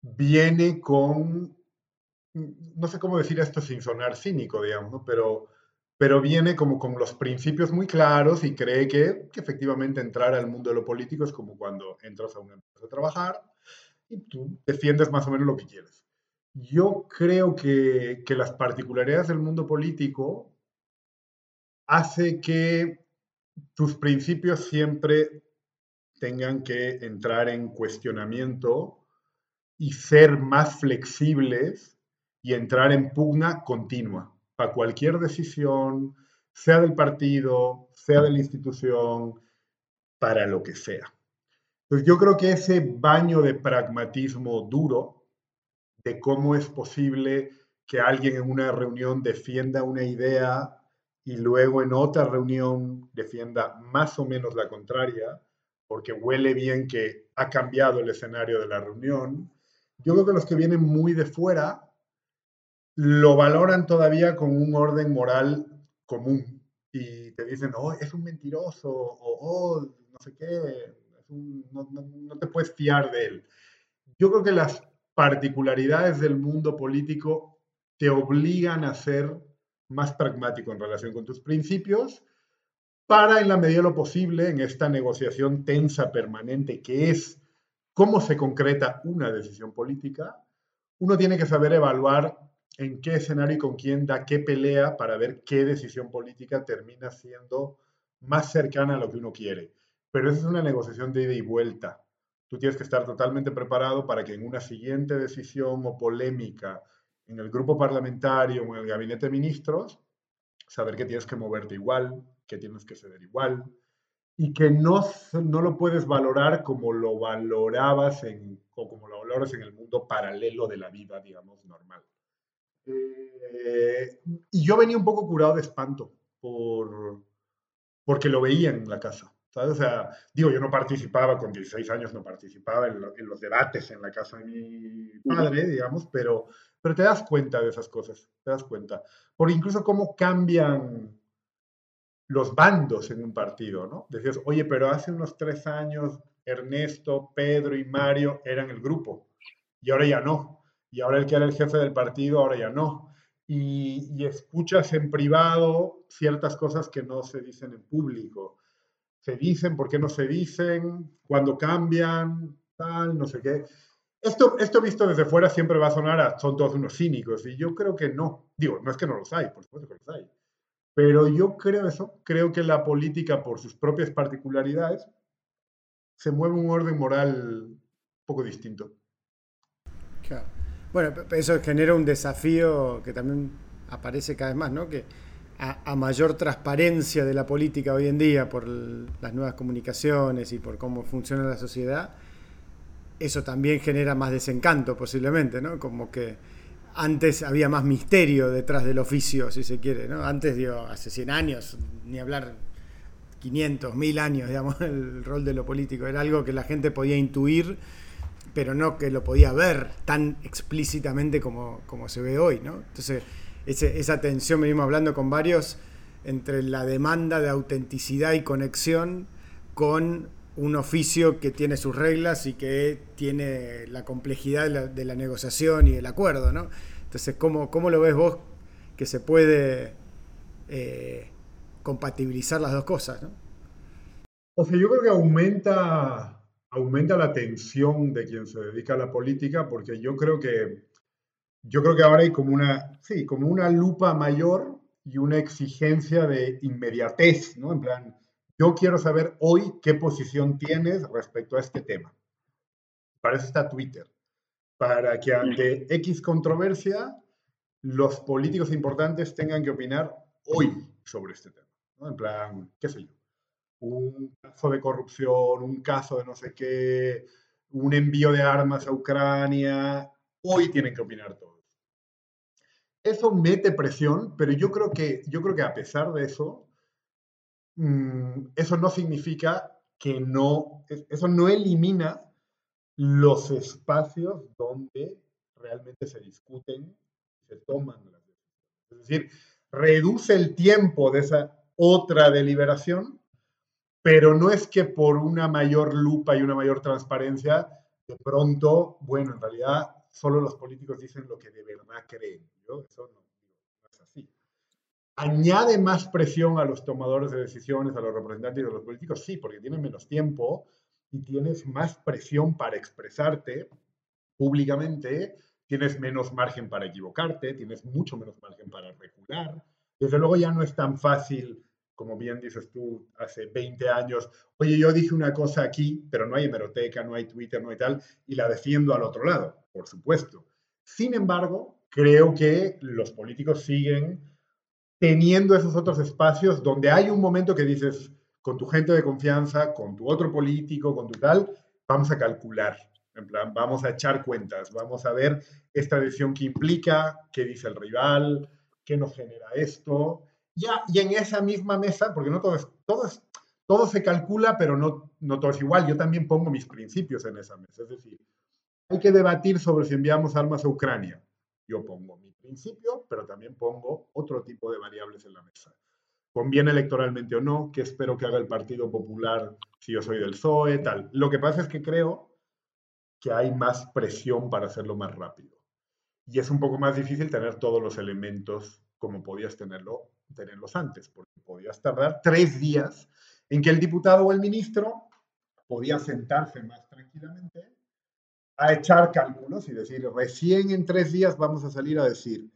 viene con, no sé cómo decir esto sin sonar cínico, digamos, pero, pero viene como con los principios muy claros y cree que, que efectivamente entrar al mundo de lo político es como cuando entras a una empresa a trabajar y tú defiendes más o menos lo que quieres. Yo creo que, que las particularidades del mundo político hace que tus principios siempre tengan que entrar en cuestionamiento y ser más flexibles y entrar en pugna continua para cualquier decisión, sea del partido, sea de la institución, para lo que sea. Entonces yo creo que ese baño de pragmatismo duro, de cómo es posible que alguien en una reunión defienda una idea y luego en otra reunión defienda más o menos la contraria, porque huele bien que ha cambiado el escenario de la reunión. Yo creo que los que vienen muy de fuera lo valoran todavía con un orden moral común y te dicen, oh, es un mentiroso o oh, no sé qué, no, te puedes fiar de él. Yo creo que las particularidades del mundo político te obligan a ser más pragmático en relación con tus principios para, en la medida de lo posible, en esta negociación tensa permanente que es cómo se concreta una decisión política, uno tiene que saber evaluar en qué escenario y con quién da qué pelea para ver qué decisión política termina siendo más cercana a lo que uno quiere pero esa es una negociación de ida y vuelta. Tú tienes que estar totalmente preparado para que en una siguiente decisión o polémica en el grupo parlamentario o en el gabinete de ministros, saber que tienes que moverte igual, que tienes que ceder igual y que no, no lo puedes valorar como lo valorabas o como lo valoras en el mundo paralelo de la vida, digamos, normal. Eh, y yo venía un poco curado de espanto por, porque lo veía en la casa. O sea, digo, yo no participaba, con 16 años no participaba en, los debates en la casa de mi padre, digamos, pero, pero te das cuenta de esas cosas, te das cuenta. Por incluso cómo cambian los bandos en un partido, ¿no? Decías, oye, pero hace unos tres años Ernesto, Pedro y Mario eran el grupo, y ahora ya no. Y ahora el que era el jefe del partido, ahora ya no. Y, y escuchas en privado ciertas cosas que no se dicen en público se dicen, por qué no se dicen, cuando cambian, tal, no sé qué. Esto, esto visto desde fuera siempre va a sonar a son todos unos cínicos y yo creo que no. Digo, no es que no los hay, por supuesto que los hay. Pero yo creo eso, creo que la política por sus propias particularidades se mueve un orden moral poco distinto. Claro. Bueno, eso genera un desafío que también aparece cada vez más, ¿no? Que a, mayor transparencia de la política hoy en día por las nuevas comunicaciones y por cómo funciona la sociedad, eso también genera más desencanto posiblemente, ¿no? Como que antes había más misterio detrás del oficio, si se quiere, ¿no? Antes, digo, hace 100 años, ni hablar 500, 1000 años, digamos, <laughs> el rol de lo político. Era algo que la gente podía intuir, pero no que lo podía ver tan explícitamente como, como se ve hoy, ¿no? Entonces, esa tensión, venimos hablando con varios, entre la demanda de autenticidad y conexión con un oficio que tiene sus reglas y que tiene la complejidad de la, negociación y el acuerdo, ¿no? Entonces, ¿cómo, ¿cómo, lo ves vos que se puede eh, compatibilizar las dos cosas, ¿no? O sea, yo creo que aumenta, aumenta la tensión de quien se dedica a la política, porque yo creo que yo creo que ahora hay como una, sí, como una lupa mayor y una exigencia de inmediatez, ¿no? En plan, yo quiero saber hoy qué posición tienes respecto a este tema. Para eso está Twitter, para que ante X controversia los políticos importantes tengan que opinar hoy sobre este tema, ¿no? En plan, qué sé yo. un caso de corrupción, un caso de no sé qué, un envío de armas a Ucrania, hoy tienen que opinar todos. Eso mete presión, pero yo creo que, yo creo que a pesar de eso, mm, eso no significa que no, eso no elimina los espacios donde realmente se discuten, se toman las decisiones. Es decir, reduce el tiempo de esa otra deliberación, pero no es que por una mayor lupa y una mayor transparencia, de pronto, bueno, en realidad solo los políticos dicen lo que de verdad creen. Eso no, es así. ¿Añade más presión a los tomadores de decisiones, a los representantes de los políticos? Sí, porque tienen menos tiempo y tienes más presión para expresarte públicamente, tienes menos margen para equivocarte, tienes mucho menos margen para recular. Desde luego ya no es tan fácil, como bien dices tú, hace 20 años, oye, yo dije una cosa aquí, pero no hay hemeroteca, no hay Twitter, no hay tal, y la defiendo al otro lado, por supuesto. Sin embargo, creo que los políticos siguen teniendo esos otros espacios donde hay un momento que dices, con tu gente de confianza, con tu otro político, con tu tal, vamos a calcular. En plan, vamos a echar cuentas, vamos a ver esta decisión que implica, qué dice el rival, qué nos genera esto. Ya, y en esa misma mesa, porque no todo es, todo todo se calcula, pero no, no todo es igual. Yo también pongo mis principios en esa mesa. Es decir, hay que debatir sobre si enviamos armas a Ucrania. Yo pongo mi principio, pero también pongo otro tipo de variables en la mesa conviene electoralmente o no, qué espero que haga el Partido Popular si yo soy del PSOE, tal. Lo que pasa es que creo que hay más presión para hacerlo más rápido. Y es un poco más difícil tener todos los elementos como podías tenerlo, tenerlos antes, porque podías tardar tres días en que el diputado o el ministro podía sentarse más tranquilamente a echar cálculos y decir, recién en tres días vamos a salir a decir,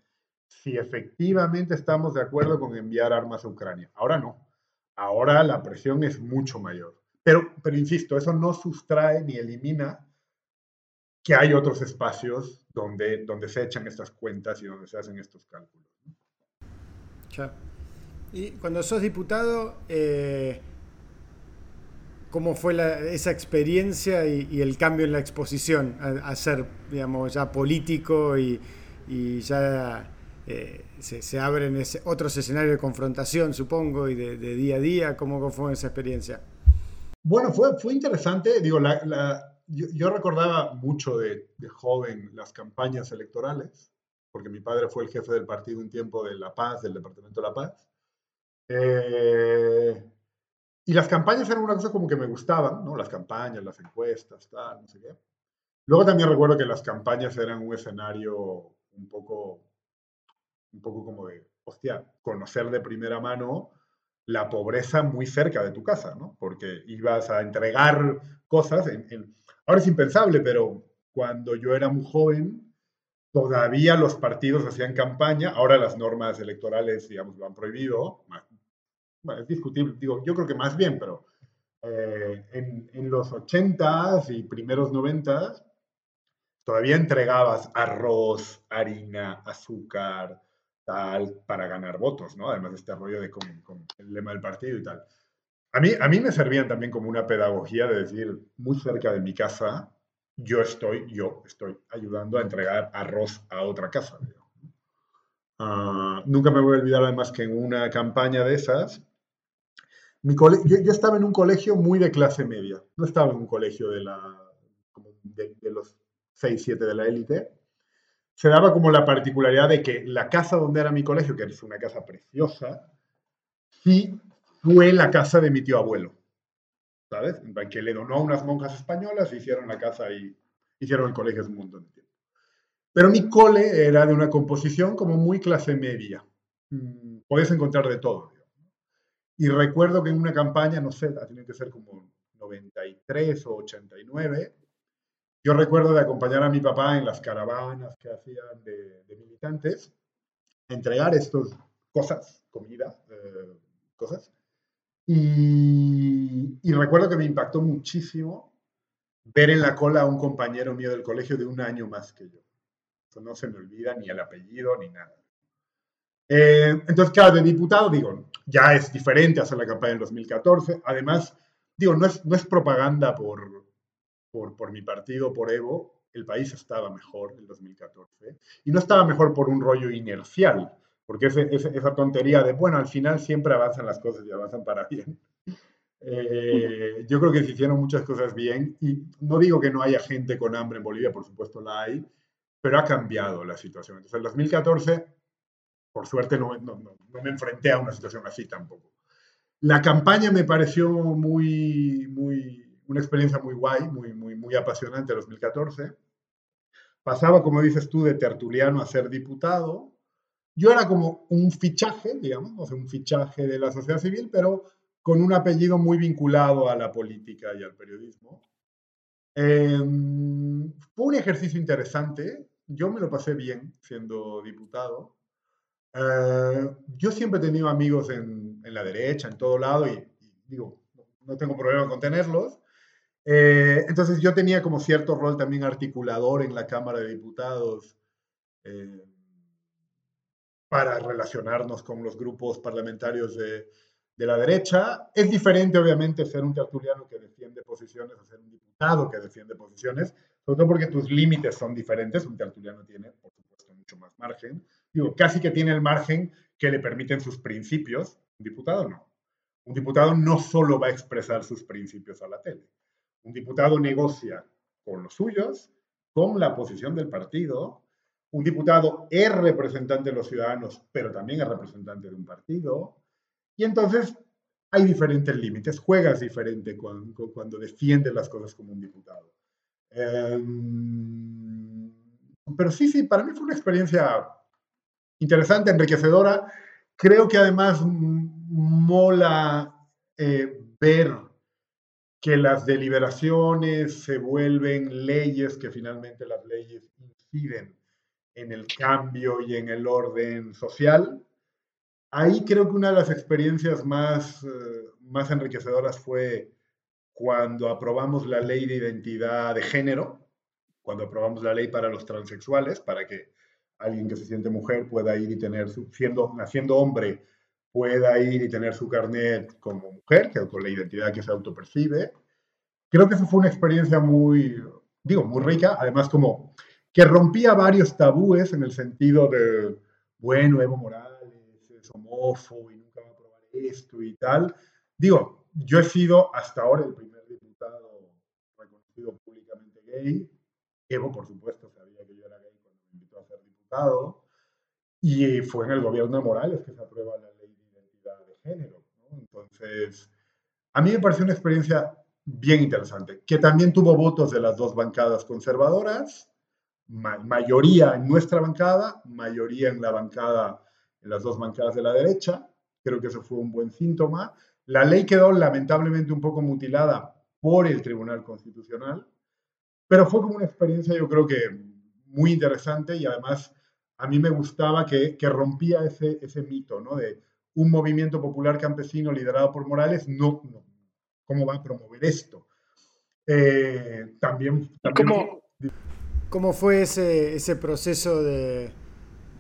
si efectivamente estamos de acuerdo con enviar armas a Ucrania. Ahora no. Ahora la presión es mucho mayor. Pero, pero insisto, eso no sustrae ni elimina que hay otros espacios donde, donde se echan estas cuentas y donde se hacen estos cálculos. Y cuando sos diputado, eh, ¿cómo fue esa experiencia y, el cambio en la exposición a, ser, digamos, ya político y, y ya eh, se, abren ese, otros escenarios de confrontación, supongo, y de, día a día. ¿Cómo fue esa experiencia? Bueno, fue, fue interesante. Digo, yo, recordaba mucho de, joven las campañas electorales, porque mi padre fue el jefe del partido un tiempo de La Paz, del Departamento de La Paz. Eh, y las campañas eran una cosa como que me gustaban, ¿no? Las campañas, las encuestas, tal, no sé qué. Luego también recuerdo que las campañas eran un escenario un poco un poco como de, hostia, conocer de primera mano la pobreza muy cerca de tu casa, ¿no? Porque ibas a entregar cosas, en, ahora es impensable, pero cuando yo era muy joven, todavía los partidos hacían campaña, ahora las normas electorales, digamos, lo han prohibido, bueno, es discutible, digo, yo creo que más bien, pero eh, en, en, los 80s y primeros 90s, todavía entregabas arroz, harina, azúcar, para ganar votos, ¿no? Además de este rollo de con, el lema del partido y tal. A mí, a mí me servían también como una pedagogía de decir, muy cerca de mi casa, yo estoy, yo estoy ayudando a entregar arroz a otra casa. Uh, nunca me voy a olvidar además que en una campaña de esas, mi yo, yo, estaba en un colegio muy de clase media, no estaba en un colegio de, la, de, los 6, 7 de la élite, se daba como la particularidad de que la casa donde era mi colegio, que es una casa preciosa, sí fue la casa de mi tío abuelo, ¿sabes? Que le donó a unas monjas españolas, hicieron la casa y hicieron el colegio hace un montón de tiempo. Pero mi cole era de una composición como muy clase media. Mm, Puedes encontrar de todo. Y recuerdo que en una campaña, no sé, ha tenido que ser como 93 o 89, yo recuerdo de acompañar a mi papá en las caravanas que hacían de, militantes, entregar estas cosas, comida, eh, cosas. Y, recuerdo que me impactó muchísimo ver en la cola a un compañero mío del colegio de un año más que yo. Eso no se me olvida ni el apellido ni nada. Eh, entonces, claro, de diputado, digo, ya es diferente hacer la campaña en 2014. Además, digo, no es, no es propaganda por, por, por mi partido, por Evo. El país estaba mejor en 2014. Y no estaba mejor por un rollo inercial, porque esa tontería de, bueno, al final siempre avanzan las cosas y avanzan para bien. Eh, yo creo que se hicieron muchas cosas bien y no digo que no haya gente con hambre en Bolivia, por supuesto la hay, pero ha cambiado la situación. Entonces, en 2014, por suerte, no, no, no me enfrenté a una situación así tampoco. La campaña me pareció muy, muy, una experiencia muy guay, muy, muy, muy apasionante 2014. Pasaba, como dices tú, de tertuliano a ser diputado. Yo era como un fichaje, digamos, o sea, un fichaje de la sociedad civil, pero con un apellido muy vinculado a la política y al periodismo. Em, fue un ejercicio interesante. Yo me lo pasé bien siendo diputado. Eh, yo siempre he tenido amigos en, en, la derecha, en todo lado, y, digo, no tengo problema con tenerlos. Eh, entonces yo tenía como cierto rol también articulador en la Cámara de Diputados eh, para relacionarnos con los grupos parlamentarios de, de la derecha. Es diferente, obviamente, ser un tertuliano que defiende posiciones a ser un diputado que defiende posiciones, sobre todo porque tus límites son diferentes. Un tertuliano tiene, por supuesto, mucho más margen. Digo, casi que tiene el margen que le permiten sus principios. Un diputado no. Un diputado no solo va a expresar sus principios a la tele. Un diputado negocia con los suyos, con la posición del partido. Un diputado es representante de los ciudadanos, pero también es representante de un partido. Y entonces hay diferentes límites, juegas diferente cuando, cuando defiendes las cosas como un diputado. Em, pero sí, sí, para mí fue una experiencia interesante, enriquecedora. Creo que además mola eh, ver que las deliberaciones se vuelven leyes, que finalmente las leyes inciden en el cambio y en el orden social ahí creo que una de las experiencias más, eh, más enriquecedoras fue cuando aprobamos la ley de identidad de género, cuando aprobamos la ley para los transexuales, para que alguien que se siente mujer pueda ir y tener, su, siendo, naciendo hombre, pueda ir y tener su carnet como mujer, que con la identidad que se autopercibe. Creo que eso fue una experiencia muy, digo, muy rica, además como que rompía varios tabúes en el sentido de, bueno, Evo Morales homófobo y nunca va a aprobar esto y tal. Digo, yo he sido hasta ahora el primer diputado reconocido públicamente gay. Evo, por supuesto, sabía que yo era gay cuando me invitó a ser diputado. Y fue en el gobierno de Morales que se aprueba la ley de identidad de género. Entonces, a mí me pareció una experiencia bien interesante, que también tuvo votos de las dos bancadas conservadoras, mayoría en nuestra bancada, mayoría en la bancada en las dos bancadas de la derecha. Creo que eso fue un buen síntoma. La ley quedó lamentablemente un poco mutilada por el Tribunal Constitucional, pero fue como una experiencia yo creo que muy interesante y además a mí me gustaba que, que rompía ese, ese mito, ¿no? De un movimiento popular campesino liderado por Morales, no, no ¿cómo va a promover esto? Eh, también... también ¿Cómo, ¿Cómo, fue ese, ese proceso de,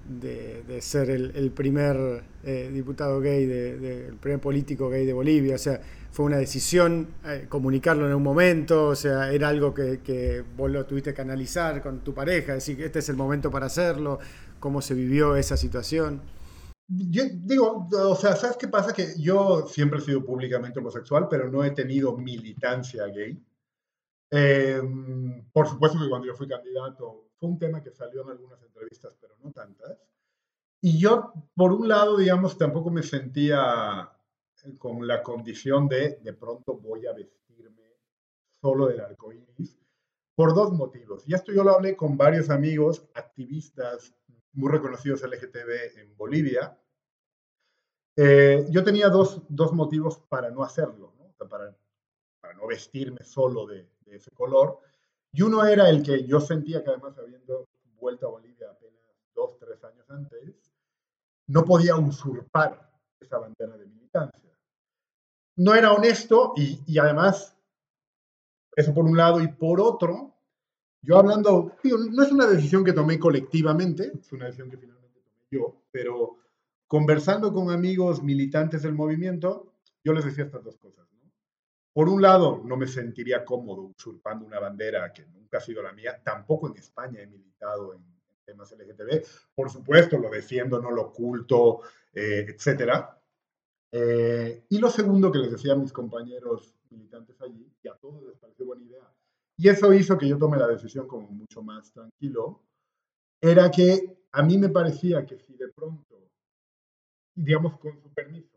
de, ser el, primer eh, diputado gay, de, el primer político gay de Bolivia. O sea, fue una decisión eh, comunicarlo en un momento, o sea, era algo que, que, vos lo tuviste que analizar con tu pareja, decir este es el momento para hacerlo, cómo se vivió esa situación. Yo digo, o sea, ¿sabes qué pasa? Que yo siempre he sido públicamente homosexual, pero no he tenido militancia gay. Em, por supuesto que cuando yo fui candidato fue un tema que salió en algunas entrevistas, pero no tantas. Y yo, por un lado, digamos, tampoco me sentía eh, con la condición de de pronto voy a vestirme solo del arco iris, por dos motivos. Y esto yo lo hablé con varios amigos activistas muy reconocidos LGTB en Bolivia. Eh, yo tenía dos, dos, motivos para no hacerlo, ¿no? para, para, no vestirme solo de, de ese color. Y uno era el que yo sentía que además habiendo vuelto a Bolivia apenas dos, tres años antes, no podía usurpar esa bandera de militancia. No era honesto y, y además, eso por un lado, y por otro, yo hablando, no es una decisión que tomé colectivamente, es una decisión que finalmente tomé yo, pero conversando con amigos militantes del movimiento, yo les decía estas dos cosas. Por un lado, no me sentiría cómodo usurpando una bandera que nunca ha sido la mía, tampoco en España he militado en temas LGTB, por supuesto lo defiendo, no lo oculto, eh, etc. Eh, y lo segundo que les decía a mis compañeros militantes allí, y a todos les pareció buena idea, y eso hizo que yo tome la decisión como mucho más tranquilo, era que a mí me parecía que si de pronto, digamos con su permiso,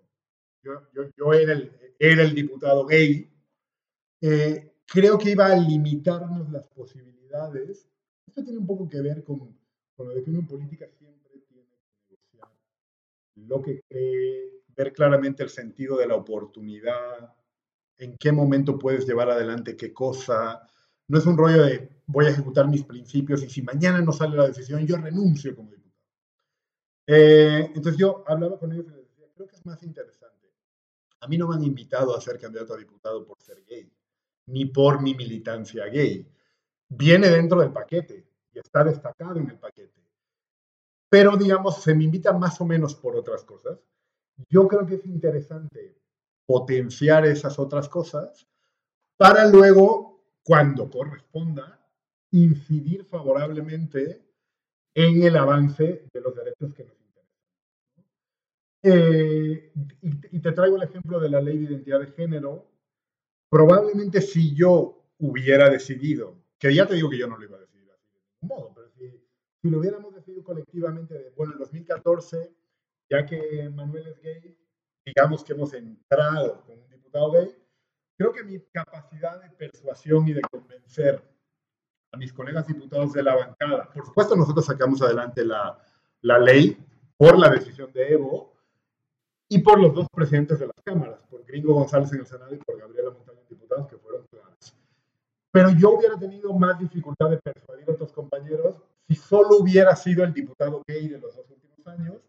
yo, yo, yo era, el, era, el, diputado gay, eh, creo que iba a limitarnos las posibilidades. Esto tiene un poco que ver con, con lo de que uno en política siempre tiene que negociar lo que cree, ver claramente el sentido de la oportunidad, en qué momento puedes llevar adelante qué cosa. No es un rollo de voy a ejecutar mis principios y si mañana no sale la decisión, yo renuncio como diputado. Eh, entonces yo hablaba con ellos y les decía, creo que es más interesante. A mí no me han invitado a ser candidato a diputado por ser gay, ni por mi militancia gay. Viene dentro del paquete y está destacado en el paquete. Pero, digamos, se me invita más o menos por otras cosas. Yo creo que es interesante potenciar esas otras cosas para luego, cuando corresponda, incidir favorablemente en el avance de los derechos que nos interesan. Eh, y, te traigo el ejemplo de la ley de identidad de género. Probablemente si yo hubiera decidido, que ya te digo que yo no lo iba a decidir así de ningún modo, pero si, si lo hubiéramos decidido colectivamente, de, bueno, en 2014, ya que Manuel es gay, digamos que hemos entrado con un diputado gay, creo que mi capacidad de persuasión y de convencer a mis colegas diputados de la bancada, por supuesto nosotros sacamos adelante la, la ley por la decisión de Evo y por los dos presidentes de las cámaras, por Gringo González en el Senado y por Gabriela Montaña en diputados, que fueron claves. Pero yo hubiera tenido más dificultad de persuadir a otros compañeros si solo hubiera sido el diputado gay de los dos últimos años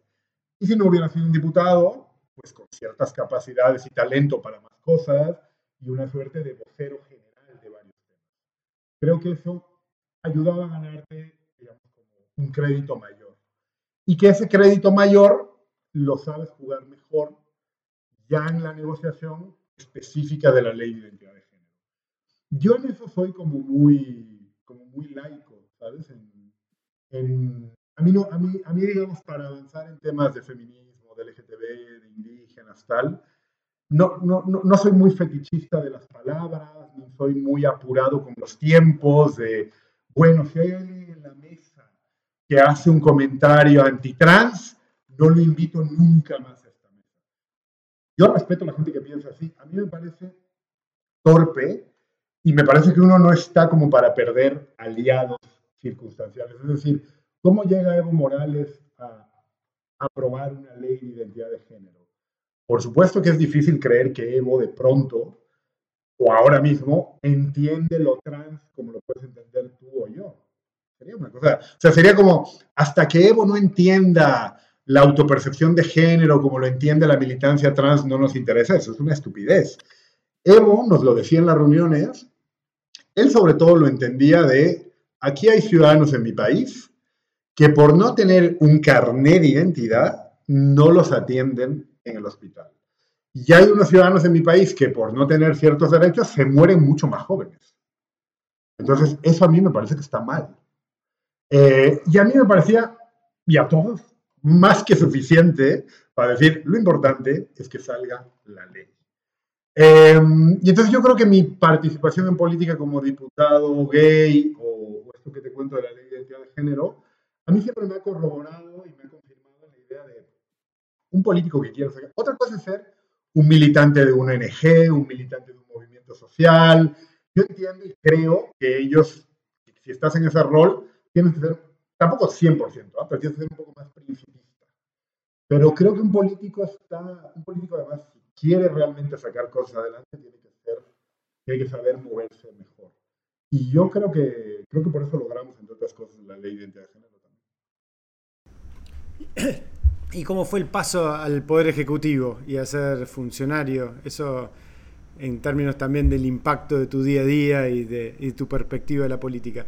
y si no hubiera sido un diputado pues con ciertas capacidades y talento para más cosas y una suerte de vocero general de varios temas. Creo que eso ayudaba a ganarte, digamos, como un crédito mayor. Y que ese crédito mayor lo sabes jugar mejor ya en la negociación específica de la ley de identidad de género. Yo en eso soy como muy, como muy laico, ¿sabes? En, en, a, mí no, a, mí, a mí, digamos, para avanzar en temas de feminismo, de LGTB, de indígenas, tal. No, no, no, soy muy fetichista de las palabras, no soy muy apurado con los tiempos de, bueno, si hay alguien en la mesa que hace un comentario antitrans, no lo invito nunca más a esta mesa. Yo respeto a la gente que piensa así. A mí me parece torpe y me parece que uno no está como para perder aliados circunstanciales. Es decir, ¿cómo llega Evo Morales a aprobar una ley de identidad de género. Por supuesto que es difícil creer que Evo de pronto o ahora mismo entiende lo trans como lo puedes entender tú o yo. Sería una cosa, o sea, sería como hasta que Evo no entienda la autopercepción de género como lo entiende la militancia trans, no nos interesa eso, es una estupidez. Evo nos lo decía en las reuniones, él sobre todo lo entendía de, aquí hay ciudadanos en mi país que por no tener un carnet de identidad no los atienden en el hospital. Y hay unos ciudadanos en mi país que por no tener ciertos derechos se mueren mucho más jóvenes. Entonces, eso a mí me parece que está mal. Eh, y a mí me parecía, y a todos, más que suficiente para decir, lo importante es que salga la ley. Eh, y entonces yo creo que mi participación en política como diputado gay, o esto que te cuento de la ley de identidad de género, a mí siempre me ha corroborado y me ha confirmado la idea de un político que quiere ser. Otra cosa es ser un militante de una ONG, un militante de un movimiento social. Yo entiendo y creo que ellos, si estás en ese rol, tienes que ser, tampoco 100%, ¿no? pero tienes que ser un poco más principista. Pero creo que un político está, un político además, si quiere realmente sacar cosas adelante, tiene que ser, tiene que saber moverse mejor. Y yo creo que, creo que por eso logramos, entre otras cosas, la ley de identidad de género. <coughs> ¿Y cómo fue el paso al Poder Ejecutivo y a ser funcionario? Eso en términos también del impacto de tu día a día y de tu perspectiva de la política.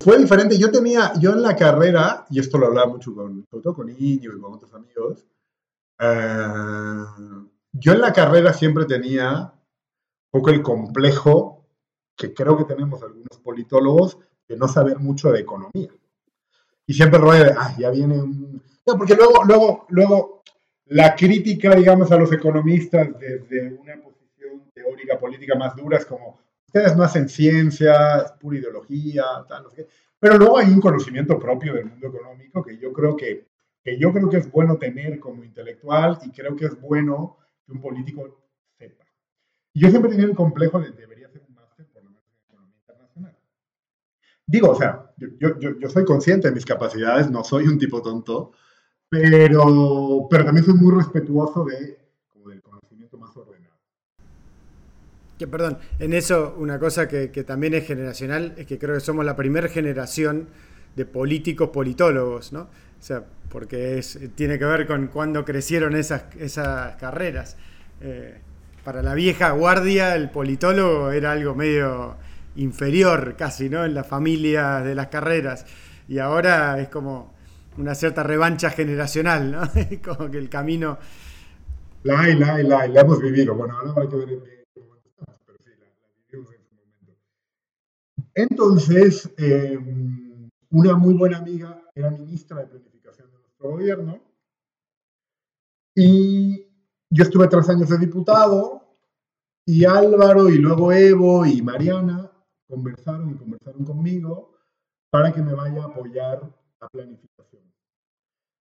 fue diferente. Yo tenía, yo en la carrera, y esto lo hablaba mucho con, todo con Niño y con otros amigos, eh, yo en la carrera siempre tenía un poco el complejo que creo que tenemos algunos politólogos de no saber mucho de economía. Y siempre el rollo de, ah, ya viene un... Porque luego, luego, luego la crítica, digamos, a los economistas desde una posición teórica política más dura es como, ustedes no hacen ciencia, es pura ideología, tal, no sé qué. Pero luego hay un conocimiento propio del mundo económico que yo creo que, que yo creo que es bueno tener como intelectual y creo que es bueno que un político sepa. Yo siempre tenía el complejo de debería hacer un máster por lo menos en economía internacional. Digo, o sea, yo, yo, yo soy consciente de mis capacidades, no soy un tipo tonto, pero, pero también soy muy respetuoso de, como del conocimiento más ordenado perdón, en eso una cosa que, también es generacional es que creo que somos la primera generación de políticos politólogos, ¿no? O sea, porque es, tiene que ver con cuándo crecieron esas, esas carreras. Eh, para la vieja guardia, el politólogo era algo medio inferior casi, ¿no? En la familia de las carreras. Y ahora es como una cierta revancha generacional, ¿no? <laughs> como que el camino... La hay, la hay, la la hemos vivido. Bueno, ahora hay que ver Entonces, em, una muy buena amiga era ministra de Planificación de nuestro gobierno y yo estuve tres años de diputado y Álvaro y luego Evo y Mariana conversaron y conversaron conmigo para que me vaya a apoyar a planificación.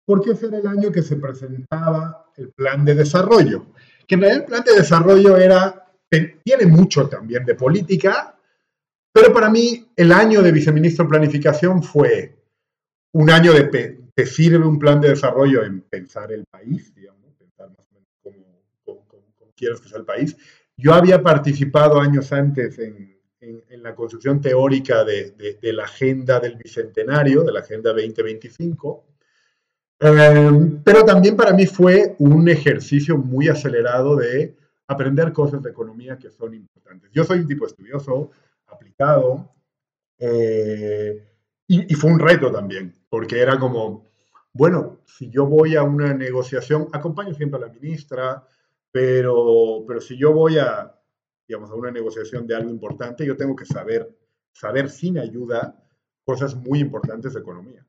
Porque ese era el año que se presentaba el plan de desarrollo. Que en realidad el plan de desarrollo era, tiene mucho también de política, pero para mí el año de viceministro de Planificación fue un año de que sirve un plan de desarrollo en pensar el país, digamos, pensar más o cómo, quieres que sea el país. Yo había participado años antes en, en, la construcción teórica de, de, la agenda del Bicentenario, de la Agenda 2025, em, pero también para mí fue un ejercicio muy acelerado de aprender cosas de economía que son importantes. Yo soy un tipo estudioso, aplicado. Eh, y, fue un reto también, porque era como, bueno, si yo voy a una negociación, acompaño siempre a la ministra, pero, pero si yo voy a, digamos, a una negociación de algo importante, yo tengo que saber, saber sin ayuda cosas muy importantes de economía.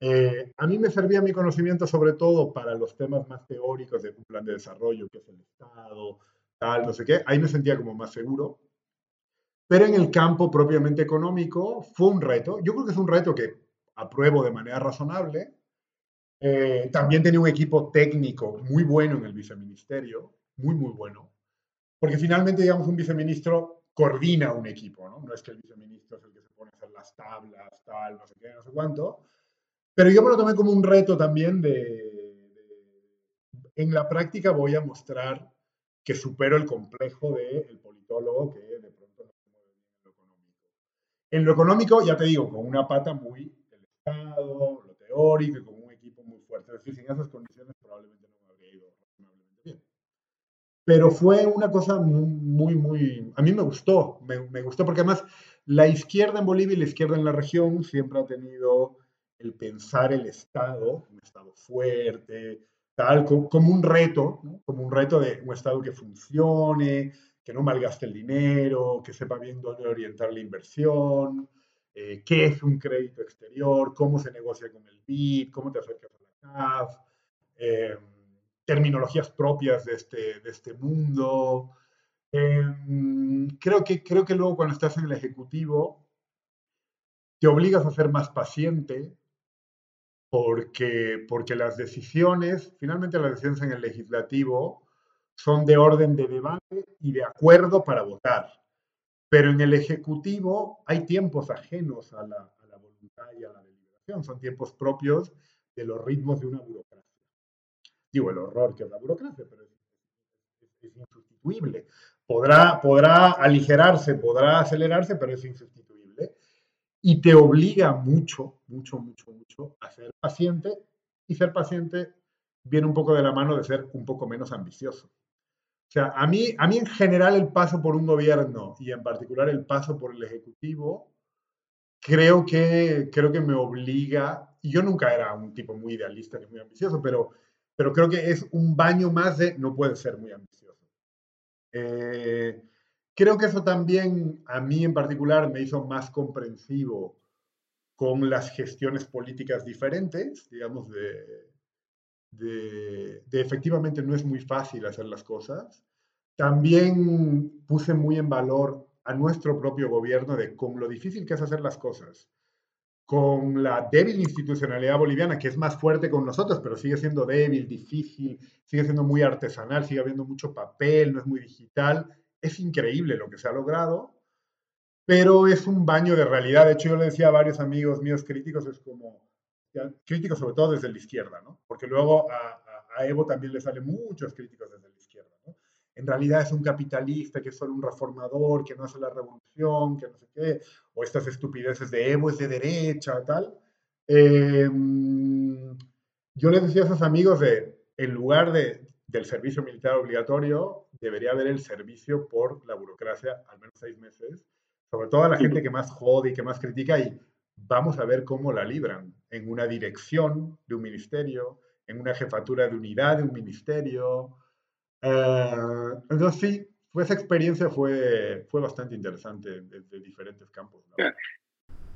Eh, a mí me servía mi conocimiento sobre todo para los temas más teóricos de un plan de desarrollo, que es el Estado, tal, no sé qué. Ahí me sentía como más seguro. Pero en el campo propiamente económico fue un reto. Yo creo que es un reto que apruebo de manera razonable. Eh, también tenía un equipo técnico muy bueno en el viceministerio, muy, muy bueno. Porque finalmente, digamos, un viceministro coordina un equipo, ¿no? No es que el viceministro es el que se pone a hacer las tablas, tal, no sé qué, no sé cuánto. Pero yo me lo tomé como un reto también de, de en la práctica voy a mostrar que supero el complejo del politólogo que de en lo económico, ya te digo, con una pata muy del Estado, lo teórico y con un equipo muy fuerte. Es decir, sin esas condiciones probablemente no me habría ido razonablemente bien. Pero fue una cosa muy, muy... A mí me gustó, me, me gustó porque además la izquierda en Bolivia y la izquierda en la región siempre ha tenido el pensar el Estado, un Estado fuerte, tal, como, un reto, como un reto de un Estado que funcione, que no malgaste el dinero, que sepa bien dónde orientar la inversión, eh, qué es un crédito exterior, cómo se negocia con el BID, cómo te acercas a la CAF, em, terminologías propias de este, de este mundo. Em, creo, que, creo que luego cuando estás en el Ejecutivo, te obligas a ser más paciente porque, porque las decisiones, finalmente las decisiones en el legislativo, son de orden de debate y de acuerdo para votar. Pero en el Ejecutivo hay tiempos ajenos a la, voluntad y a la deliberación, son tiempos propios de los ritmos de una burocracia. Digo, el horror que es la burocracia, pero es, insustituible. Podrá, podrá aligerarse, podrá acelerarse, pero es insustituible. Y te obliga mucho, mucho, mucho, mucho a ser paciente. Y ser paciente viene un poco de la mano de ser un poco menos ambicioso. O sea, a mí, a mí en general el paso por un gobierno y en particular el paso por el Ejecutivo creo que, creo que me obliga, y yo nunca era un tipo muy idealista ni muy ambicioso, pero, pero creo que es un baño más de no puede ser muy ambicioso. Eh, creo que eso también a mí en particular me hizo más comprensivo con las gestiones políticas diferentes, digamos, de, de, de, efectivamente no es muy fácil hacer las cosas. También puse muy en valor a nuestro propio gobierno de con lo difícil que es hacer las cosas, con la débil institucionalidad boliviana, que es más fuerte con nosotros, pero sigue siendo débil, difícil, sigue siendo muy artesanal, sigue habiendo mucho papel, no es muy digital. Es increíble lo que se ha logrado, pero es un baño de realidad. De hecho, yo le decía a varios amigos míos críticos, es como, críticos sobre todo desde la izquierda, ¿no? Porque luego a, a Evo también le salen muchos críticos desde la. En realidad es un capitalista, que es solo un reformador, que no hace la revolución, que no sé qué, o estas estupideces de Evo es de derecha, tal. Em, yo les decía a esos amigos de, en lugar de, del servicio militar obligatorio, debería haber el servicio por la burocracia, al menos seis meses, sobre todo a la gente que más jode y que más critica, y vamos a ver cómo la libran en una dirección de un ministerio, en una jefatura de unidad de un ministerio, Uh, entonces sí, esa experiencia fue, fue bastante interesante desde diferentes campos. ¿no?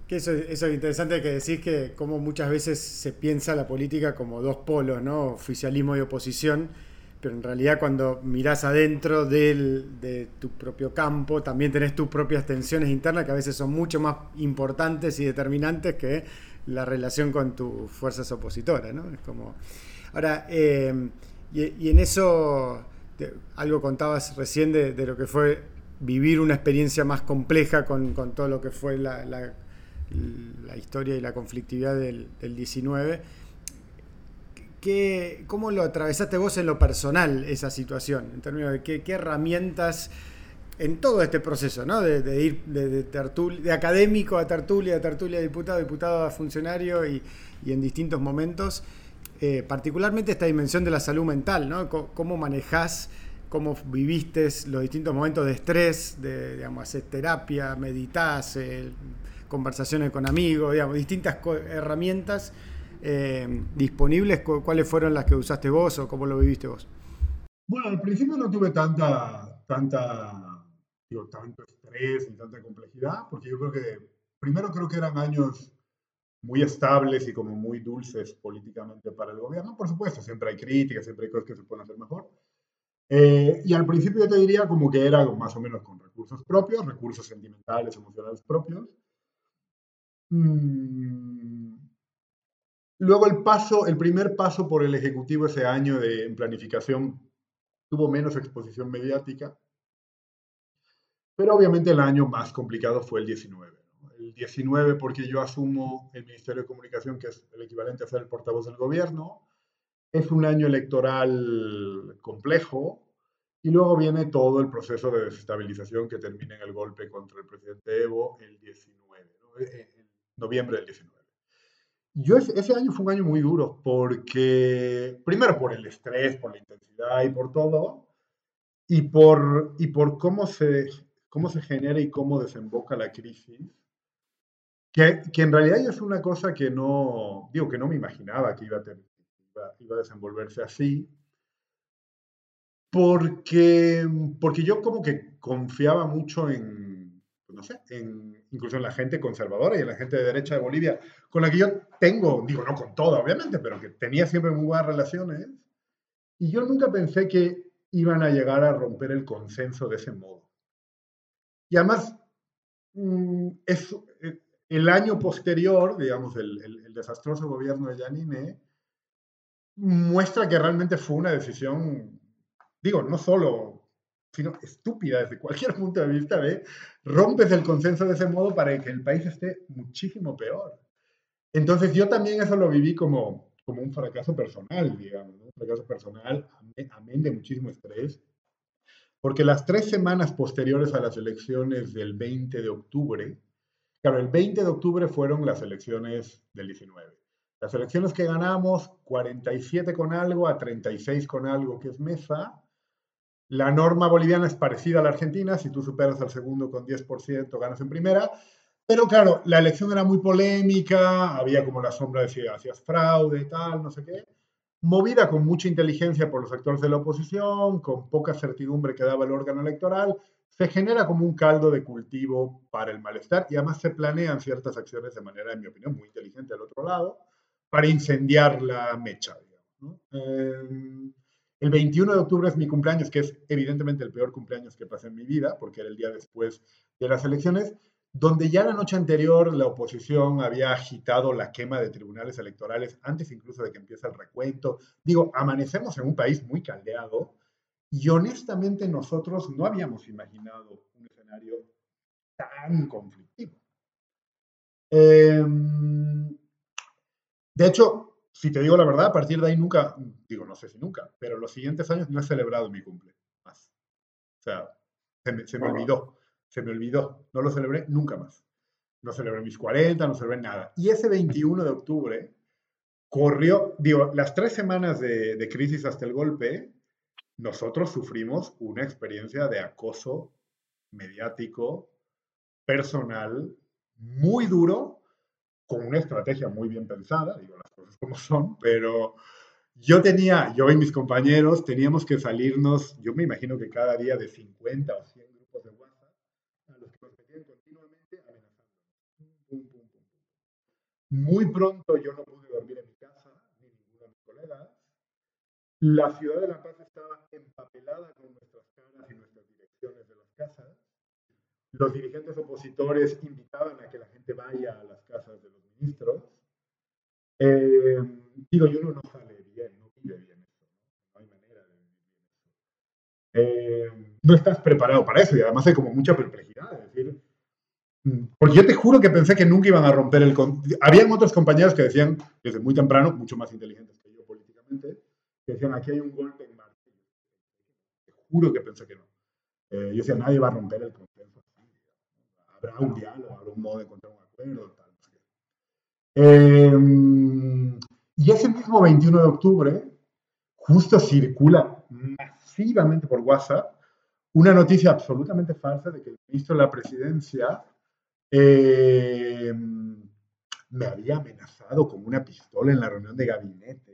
Que eso, eso, es interesante que decís que como muchas veces se piensa la política como dos polos, ¿no? Oficialismo y oposición, pero en realidad cuando mirás adentro del, de tu propio campo, también tenés tus propias tensiones internas que a veces son mucho más importantes y determinantes que la relación con tus fuerzas opositoras, ¿no? Es como... Ahora, eh, y, en eso algo contabas recién de, lo que fue vivir una experiencia más compleja con, con todo lo que fue la, la, la, historia y la conflictividad del, del 19. ¿Qué, ¿Cómo lo atravesaste vos en lo personal esa situación? En términos de qué, herramientas en todo este proceso, ¿no? De, ir de, de, de, académico a tertulia, de tertulia a diputado, diputado a funcionario y en distintos momentos. Eh, particularmente esta dimensión de la salud mental, ¿no? ¿Cómo manejás, cómo viviste los distintos momentos de estrés, de, digamos, hacer terapia, meditás, eh, conversaciones con amigos, digamos, distintas herramientas eh, disponibles, ¿cuáles fueron las que usaste vos o cómo lo viviste vos? Bueno, al principio no tuve tanta, tanta, digo, tanto estrés y tanta complejidad, porque yo creo que, primero creo que eran años muy estables y como muy dulces políticamente para el gobierno. Por supuesto, siempre hay críticas, siempre hay cosas que se pueden hacer mejor. Eh, y al principio yo te diría como que era más o menos con recursos propios, recursos sentimentales, emocionales propios. Mm. Luego el paso, el primer paso por el Ejecutivo ese año de, en planificación tuvo menos exposición mediática, pero obviamente el año más complicado fue el 19 el 19 porque yo asumo el Ministerio de Comunicación, que es el equivalente a ser el portavoz del gobierno. Es un año electoral complejo y luego viene todo el proceso de desestabilización que termina en el golpe contra el presidente Evo el 19, ¿no? Eh, en noviembre del 19. Yo ese año fue un año muy duro porque, primero por el estrés, por la intensidad y por todo, y por, y por cómo, se, cómo se genera y cómo desemboca la crisis que, que, en realidad es una cosa que no, digo, que no me imaginaba que iba a, tener, iba, iba a desenvolverse así, porque, porque yo como que confiaba mucho en, pues no sé, en, incluso en la gente conservadora y en la gente de derecha de Bolivia, con la que yo tengo, digo, no con toda, obviamente, pero que tenía siempre muy buenas relaciones, y yo nunca pensé que iban a llegar a romper el consenso de ese modo. Y además, mm, es, el año posterior, digamos, el, desastroso gobierno de Yanine, muestra que realmente fue una decisión, digo, no solo, sino estúpida desde cualquier punto de vista, de rompes el consenso de ese modo para que el país esté muchísimo peor. Entonces yo también eso lo viví como, como un fracaso personal, digamos, un fracaso personal, amén de muchísimo estrés, porque las tres semanas posteriores a las elecciones del 20 de octubre, Claro, el 20 de octubre fueron las elecciones del 19. Las elecciones que ganamos, 47 con algo a 36 con algo, que es mesa. La norma boliviana es parecida a la argentina. Si tú superas al segundo con 10%, ganas en primera. Pero claro, la elección era muy polémica, había como la sombra de si hacías fraude, tal, no sé qué. Movida con mucha inteligencia por los actores de la oposición, con poca certidumbre que daba el órgano electoral, se genera como un caldo de cultivo para el malestar y además se planean ciertas acciones de manera, en mi opinión, muy inteligente al otro lado, para incendiar la mecha. Em, el 21 de octubre es mi cumpleaños, que es evidentemente el peor cumpleaños que pasé en mi vida, porque era el día después de las elecciones, donde ya la noche anterior la oposición había agitado la quema de tribunales electorales, antes incluso de que empiece el recuento. Digo, amanecemos en un país muy caldeado y honestamente nosotros no habíamos imaginado un escenario tan conflictivo. Em, de hecho, si te digo la verdad, a partir de ahí nunca, digo, no sé si nunca, pero los siguientes años no he celebrado mi cumple más. O sea, se me olvidó se me olvidó, no lo celebré nunca más. No celebré mis 40, no celebré nada. Y ese 21 de octubre corrió, digo, las tres semanas de, de crisis hasta el golpe, nosotros sufrimos una experiencia de acoso mediático, personal, muy duro, con una estrategia muy bien pensada, digo las cosas como son, pero yo tenía, yo y mis compañeros teníamos que salirnos, yo me imagino que cada día de 50 o 100 Muy pronto yo no pude dormir en mi casa, ni ninguno de mis colegas. La ciudad de La Paz estaba empapelada con nuestras caras y nuestras direcciones de las casas. Los dirigentes opositores invitaban a que la gente vaya a las casas de los ministros. Eh, digo, yo no, no sale bien, no vive bien eso, no, hay manera de. Eh, no estás preparado para eso y además hay como mucha perplejidad, es decir, porque yo te juro que pensé que nunca iban a romper el... Habían otros compañeros que decían, desde muy temprano, mucho más inteligentes que decían, aquí hay un golpe en. Te juro que pensé que no. Eh, yo decía, nadie va a romper el consenso. Habrá un diálogo, habrá un modo de encontrar un acuerdo. Tal, eh, y ese mismo 21 de octubre, justo circula masivamente por WhatsApp una noticia absolutamente falsa de que el ministro de la presidencia eh, me había amenazado con una pistola en la reunión de gabinete.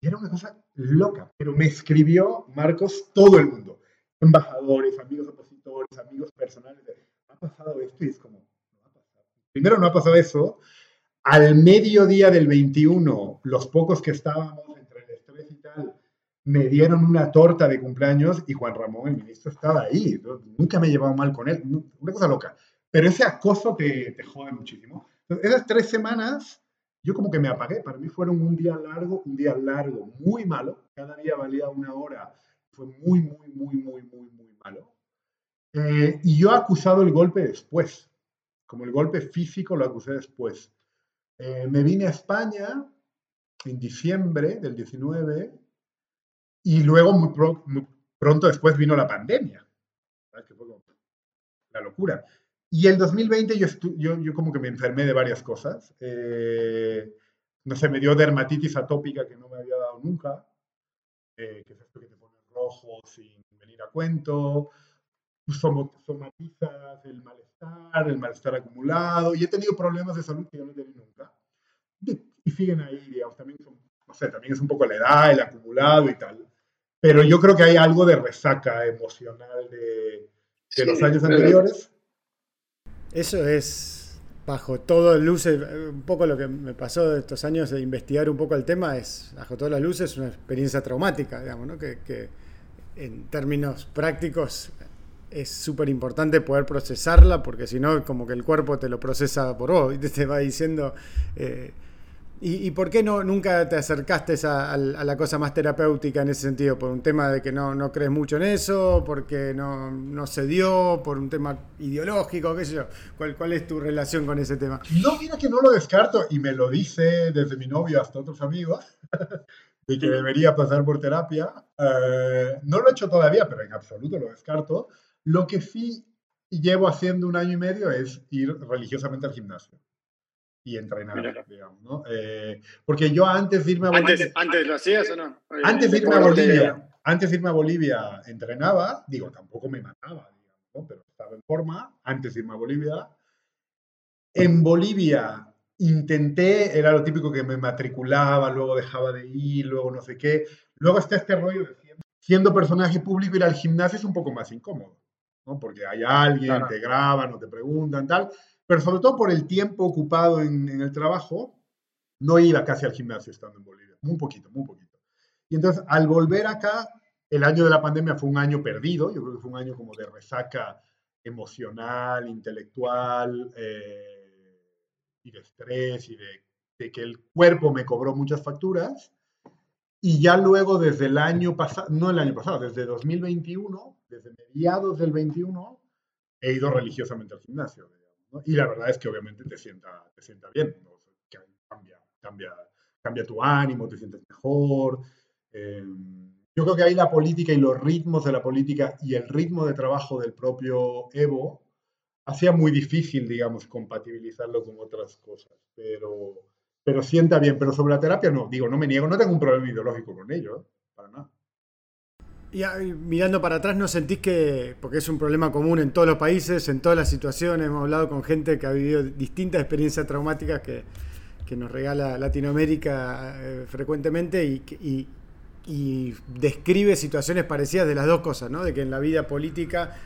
Y era una cosa loca, pero me escribió, Marcos, todo el mundo. Embajadores, amigos opositores, amigos personales. Ha pasado esto y es como. Primero no ha pasado eso. Al mediodía del 21, los pocos que estábamos entre el estrés y tal, me dieron una torta de cumpleaños y Juan Ramón, el ministro, estaba ahí. Nunca me he llevado mal con él. Una cosa loca. Pero ese acoso te, te jode muchísimo. Entonces, esas tres semanas, yo como que me apagué. Para mí fueron un día largo, un día largo, muy malo. Cada día valía una hora. Fue muy, muy, muy, muy, muy, muy malo. Eh, y yo he acusado el golpe después. Como el golpe físico lo acusé después. Eh, me vine a España en diciembre del 19 y luego muy, muy pronto después vino la pandemia. Que fue la locura. Y el 2020 yo, yo, yo, como que me enfermé de varias cosas. Eh, no sé, me dio dermatitis atópica que no me había dado nunca, eh, que es esto que te pone rojo sin venir a cuento. Somatizas el malestar, el malestar acumulado. Y he tenido problemas de salud que yo no he tenido nunca. Y, siguen ahí, digamos, también, no sé, también es un poco la edad, el acumulado y tal. Pero yo creo que hay algo de resaca emocional de, de los años anteriores eso es, bajo todo luces, un poco lo que me pasó de estos años de investigar un poco el tema, es, bajo todas las luces, una experiencia traumática, digamos, ¿no? que, en términos prácticos es súper importante poder procesarla, porque si no, como que el cuerpo te lo procesa por vos, y te va diciendo... Eh, ¿Y, por qué no nunca te acercaste a, la cosa más terapéutica en ese sentido? ¿Por un tema de que no, no crees mucho en eso? ¿Porque no, no, se dio? ¿Por un tema ideológico? ¿Qué sé yo? ¿Cuál, ¿Cuál es tu relación con ese tema? No, mira que no lo descarto y me lo dice desde mi novio hasta otros amigos <laughs> de que debería pasar por terapia. Eh, no lo he hecho todavía, pero en absoluto lo descarto. Lo que sí llevo haciendo un año y medio es ir religiosamente al gimnasio y entrenar, digamos, ¿no? Eh, porque yo antes de irme a Bolivia... ¿Antes, lo hacías o no? Antes de irme a Bolivia, antes de irme a Bolivia entrenaba, digo, tampoco me mataba, digamos, ¿no? Pero estaba en forma antes de irme a Bolivia. En Bolivia intenté, era lo típico que me matriculaba, luego dejaba de ir, luego no sé qué. Luego está este rollo de siendo, personaje público, ir al gimnasio es un poco más incómodo, ¿no? Porque hay alguien, te graban o te preguntan, tal. Pero sobre todo por el tiempo ocupado en, en el trabajo, no iba casi al gimnasio estando en Bolivia. Muy poquito, muy poquito. Y entonces, al volver acá, el año de la pandemia fue un año perdido. Yo creo que fue un año como de resaca emocional, intelectual. Eh, y de estrés y de, que el cuerpo me cobró muchas facturas. Y ya luego desde el año pasado, no el año pasado, desde 2021, desde mediados del 21, he ido religiosamente al gimnasio. Y la verdad es que obviamente te sienta, te sienta bien, cambia, cambia, cambia tu ánimo, te sientes mejor. Em, yo creo que ahí la política y los ritmos de la política y el ritmo de trabajo del propio Evo hacía muy difícil, digamos, compatibilizarlo con otras cosas, pero, pero sienta bien. Pero sobre la terapia no, digo, no me niego, no tengo un problema ideológico con ello, ¿eh? Nada. Y mirando para atrás, ¿no sentís que, porque es un problema común en todos los países, en todas las situaciones, hemos hablado con gente que ha vivido distintas experiencias traumáticas que, nos regala Latinoamérica eh, frecuentemente y, y, y, describe situaciones parecidas de las dos cosas, ¿no? De que en la vida política,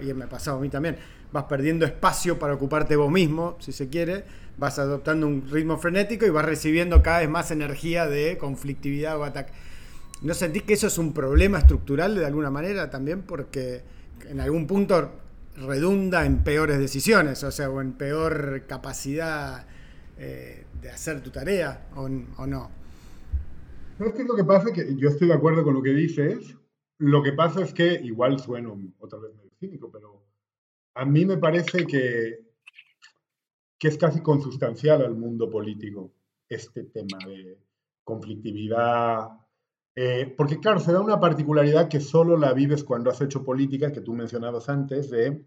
y me ha pasado a mí también, vas perdiendo espacio para ocuparte vos mismo, si se quiere, vas adoptando un ritmo frenético y vas recibiendo cada vez más energía de conflictividad o ataque. ¿No sentís que eso es un problema estructural de alguna manera también? Porque en algún punto redunda en peores decisiones, o sea, o en peor capacidad eh, de hacer tu tarea, o, no. No es que lo que pasa es que yo estoy de acuerdo con lo que dices. Lo que pasa es que, igual sueno otra vez medio cínico, pero a mí me parece que, que es casi consustancial al mundo político este tema de conflictividad. Eh, porque claro, se da una particularidad que solo la vives cuando has hecho política, que tú mencionabas antes, de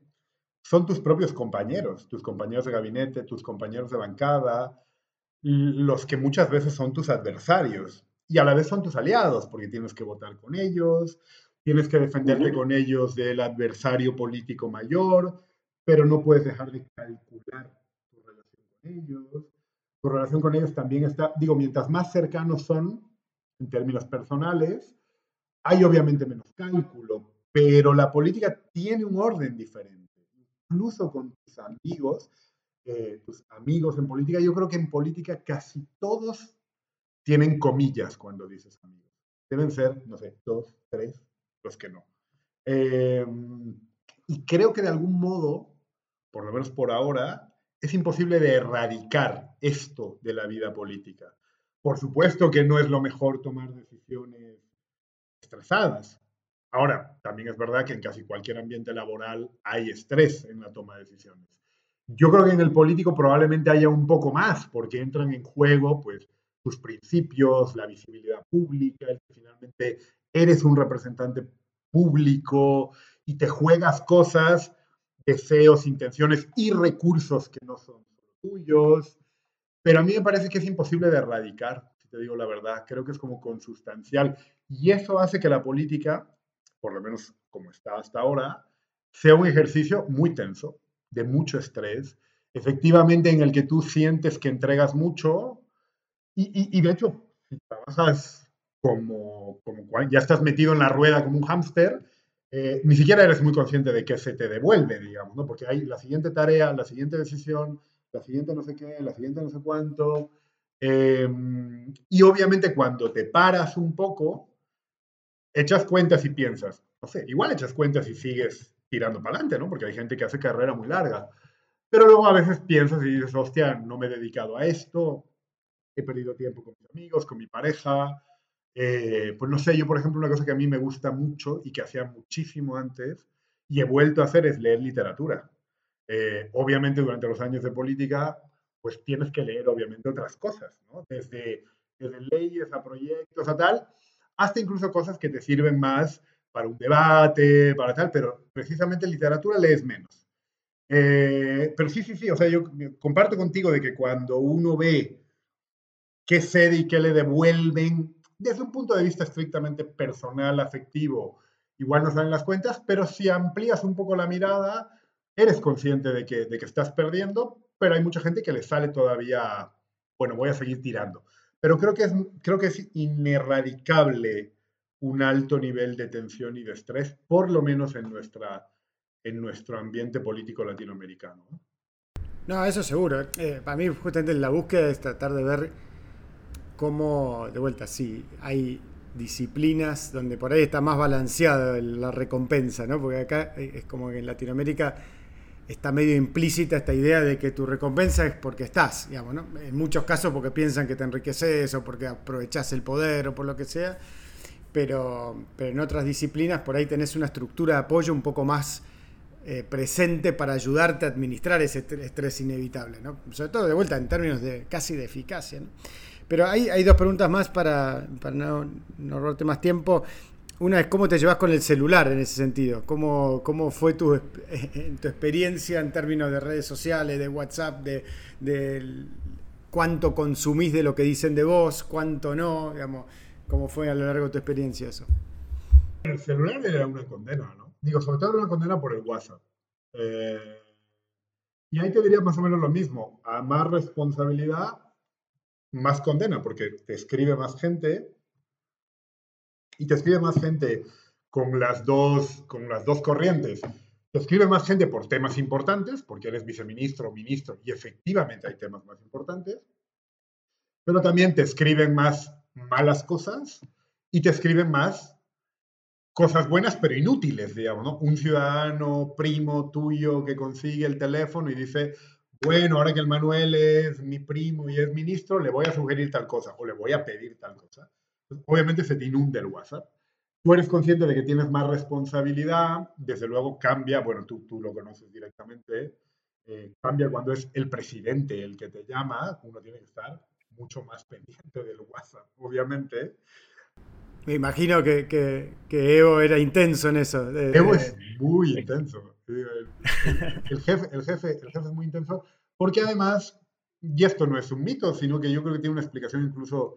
son tus propios compañeros, tus compañeros de gabinete, tus compañeros de bancada, los que muchas veces son tus adversarios y a la vez son tus aliados, porque tienes que votar con ellos, tienes que defenderte con ellos del adversario político mayor, pero no puedes dejar de calcular tu relación con ellos. Tu relación con ellos también está, digo, mientras más cercanos son en términos personales, hay obviamente menos cálculo, pero la política tiene un orden diferente. Incluso con tus amigos, eh, tus amigos en política, yo creo que en política casi todos tienen comillas cuando dices amigos. Deben ser, no sé, dos, tres, los que no. Em, y creo que de algún modo, por lo menos por ahora, es imposible de erradicar esto de la vida política. Por supuesto que no es lo mejor tomar decisiones estresadas. Ahora, también es verdad que en casi cualquier ambiente laboral hay estrés en la toma de decisiones. Yo creo que en el político probablemente haya un poco más, porque entran en juego pues, tus principios, la visibilidad pública, finalmente eres un representante público y te juegas cosas, deseos, intenciones y recursos que no son tuyos. Pero a mí me parece que es imposible de erradicar, si te digo la verdad. Creo que es como consustancial. Y eso hace que la política, por lo menos como está hasta ahora, sea un ejercicio muy tenso, de mucho estrés, efectivamente en el que tú sientes que entregas mucho y, y de hecho, si trabajas como, como ya estás metido en la rueda como un hámster, eh, ni siquiera eres muy consciente de qué se te devuelve, digamos, ¿no? Porque hay la siguiente tarea, la siguiente decisión, la siguiente no sé qué, la siguiente no sé cuánto. Em, y obviamente cuando te paras un poco, echas cuentas y piensas, no sé, igual echas cuentas y sigues tirando para adelante, ¿no? Porque hay gente que hace carrera muy larga. Pero luego a veces piensas y dices, hostia, no me he dedicado a esto, he perdido tiempo con mis amigos, con mi pareja, eh, pues no sé, yo por ejemplo una cosa que a mí me gusta mucho y que hacía muchísimo antes y he vuelto a hacer es leer literatura. Eh, obviamente durante los años de política pues tienes que leer obviamente otras cosas. Desde, desde leyes a proyectos a tal, hasta incluso cosas que te sirven más para un debate, para tal, pero precisamente literatura lees menos. Eh, pero sí, sí, sí, o sea, yo comparto contigo de que cuando uno ve qué cede y qué le devuelven desde un punto de vista estrictamente personal, afectivo, igual no salen las cuentas, pero si amplías un poco la mirada, eres consciente de que, de que estás perdiendo, pero hay mucha gente que le sale todavía, bueno, voy a seguir tirando. Pero creo que es, creo que es inerradicable un alto nivel de tensión y de estrés, por lo menos en, nuestra, en nuestro ambiente político latinoamericano. No, eso seguro. Eh, para mí, justamente la búsqueda es tratar de ver cómo, de vuelta, sí, hay disciplinas donde por ahí está más balanceada la recompensa, ¿no? Porque acá es como que en Latinoamérica está medio implícita esta idea de que tu recompensa es porque estás, digamos, ¿no? En muchos casos porque piensan que te enriqueces o porque aprovechás el poder o por lo que sea, pero, pero en otras disciplinas por ahí tenés una estructura de apoyo un poco más eh, presente para ayudarte a administrar ese estrés inevitable, ¿no? Sobre todo de vuelta en términos de casi de eficacia, ¿no? Pero hay, hay dos preguntas más para, para no, no robarte más tiempo. Una es cómo te llevas con el celular en ese sentido. ¿Cómo, cómo fue tu, tu experiencia en términos de redes sociales, de WhatsApp, de, de, cuánto consumís de lo que dicen de vos, cuánto no? Digamos, ¿Cómo fue a lo largo de tu experiencia eso? El celular era una condena, ¿no? Digo, sobre todo era una condena por el WhatsApp. Eh, y ahí te diría más o menos lo mismo. A más responsabilidad, más condena, porque te escribe más gente y te escribe más gente con las dos, con las dos corrientes. Te escribe más gente por temas importantes, porque eres viceministro o ministro y efectivamente hay temas más importantes, pero también te escriben más malas cosas y te escriben más cosas buenas pero inútiles, digamos. Un ciudadano primo tuyo que consigue el teléfono y dice, bueno, ahora que el Manuel es mi primo y es ministro, le voy a sugerir tal cosa o le voy a pedir tal cosa. Obviamente se te inunda el WhatsApp. Tú eres consciente de que tienes más responsabilidad, desde luego cambia, bueno, tú, tú lo conoces directamente, eh, cambia cuando es el presidente el que te llama, uno tiene que estar mucho más pendiente del WhatsApp, obviamente. Me imagino que, que, Evo era intenso en eso. Evo es muy intenso. El, jefe, el, jefe, el jefe es muy intenso porque además, y esto no es un mito, sino que yo creo que tiene una explicación incluso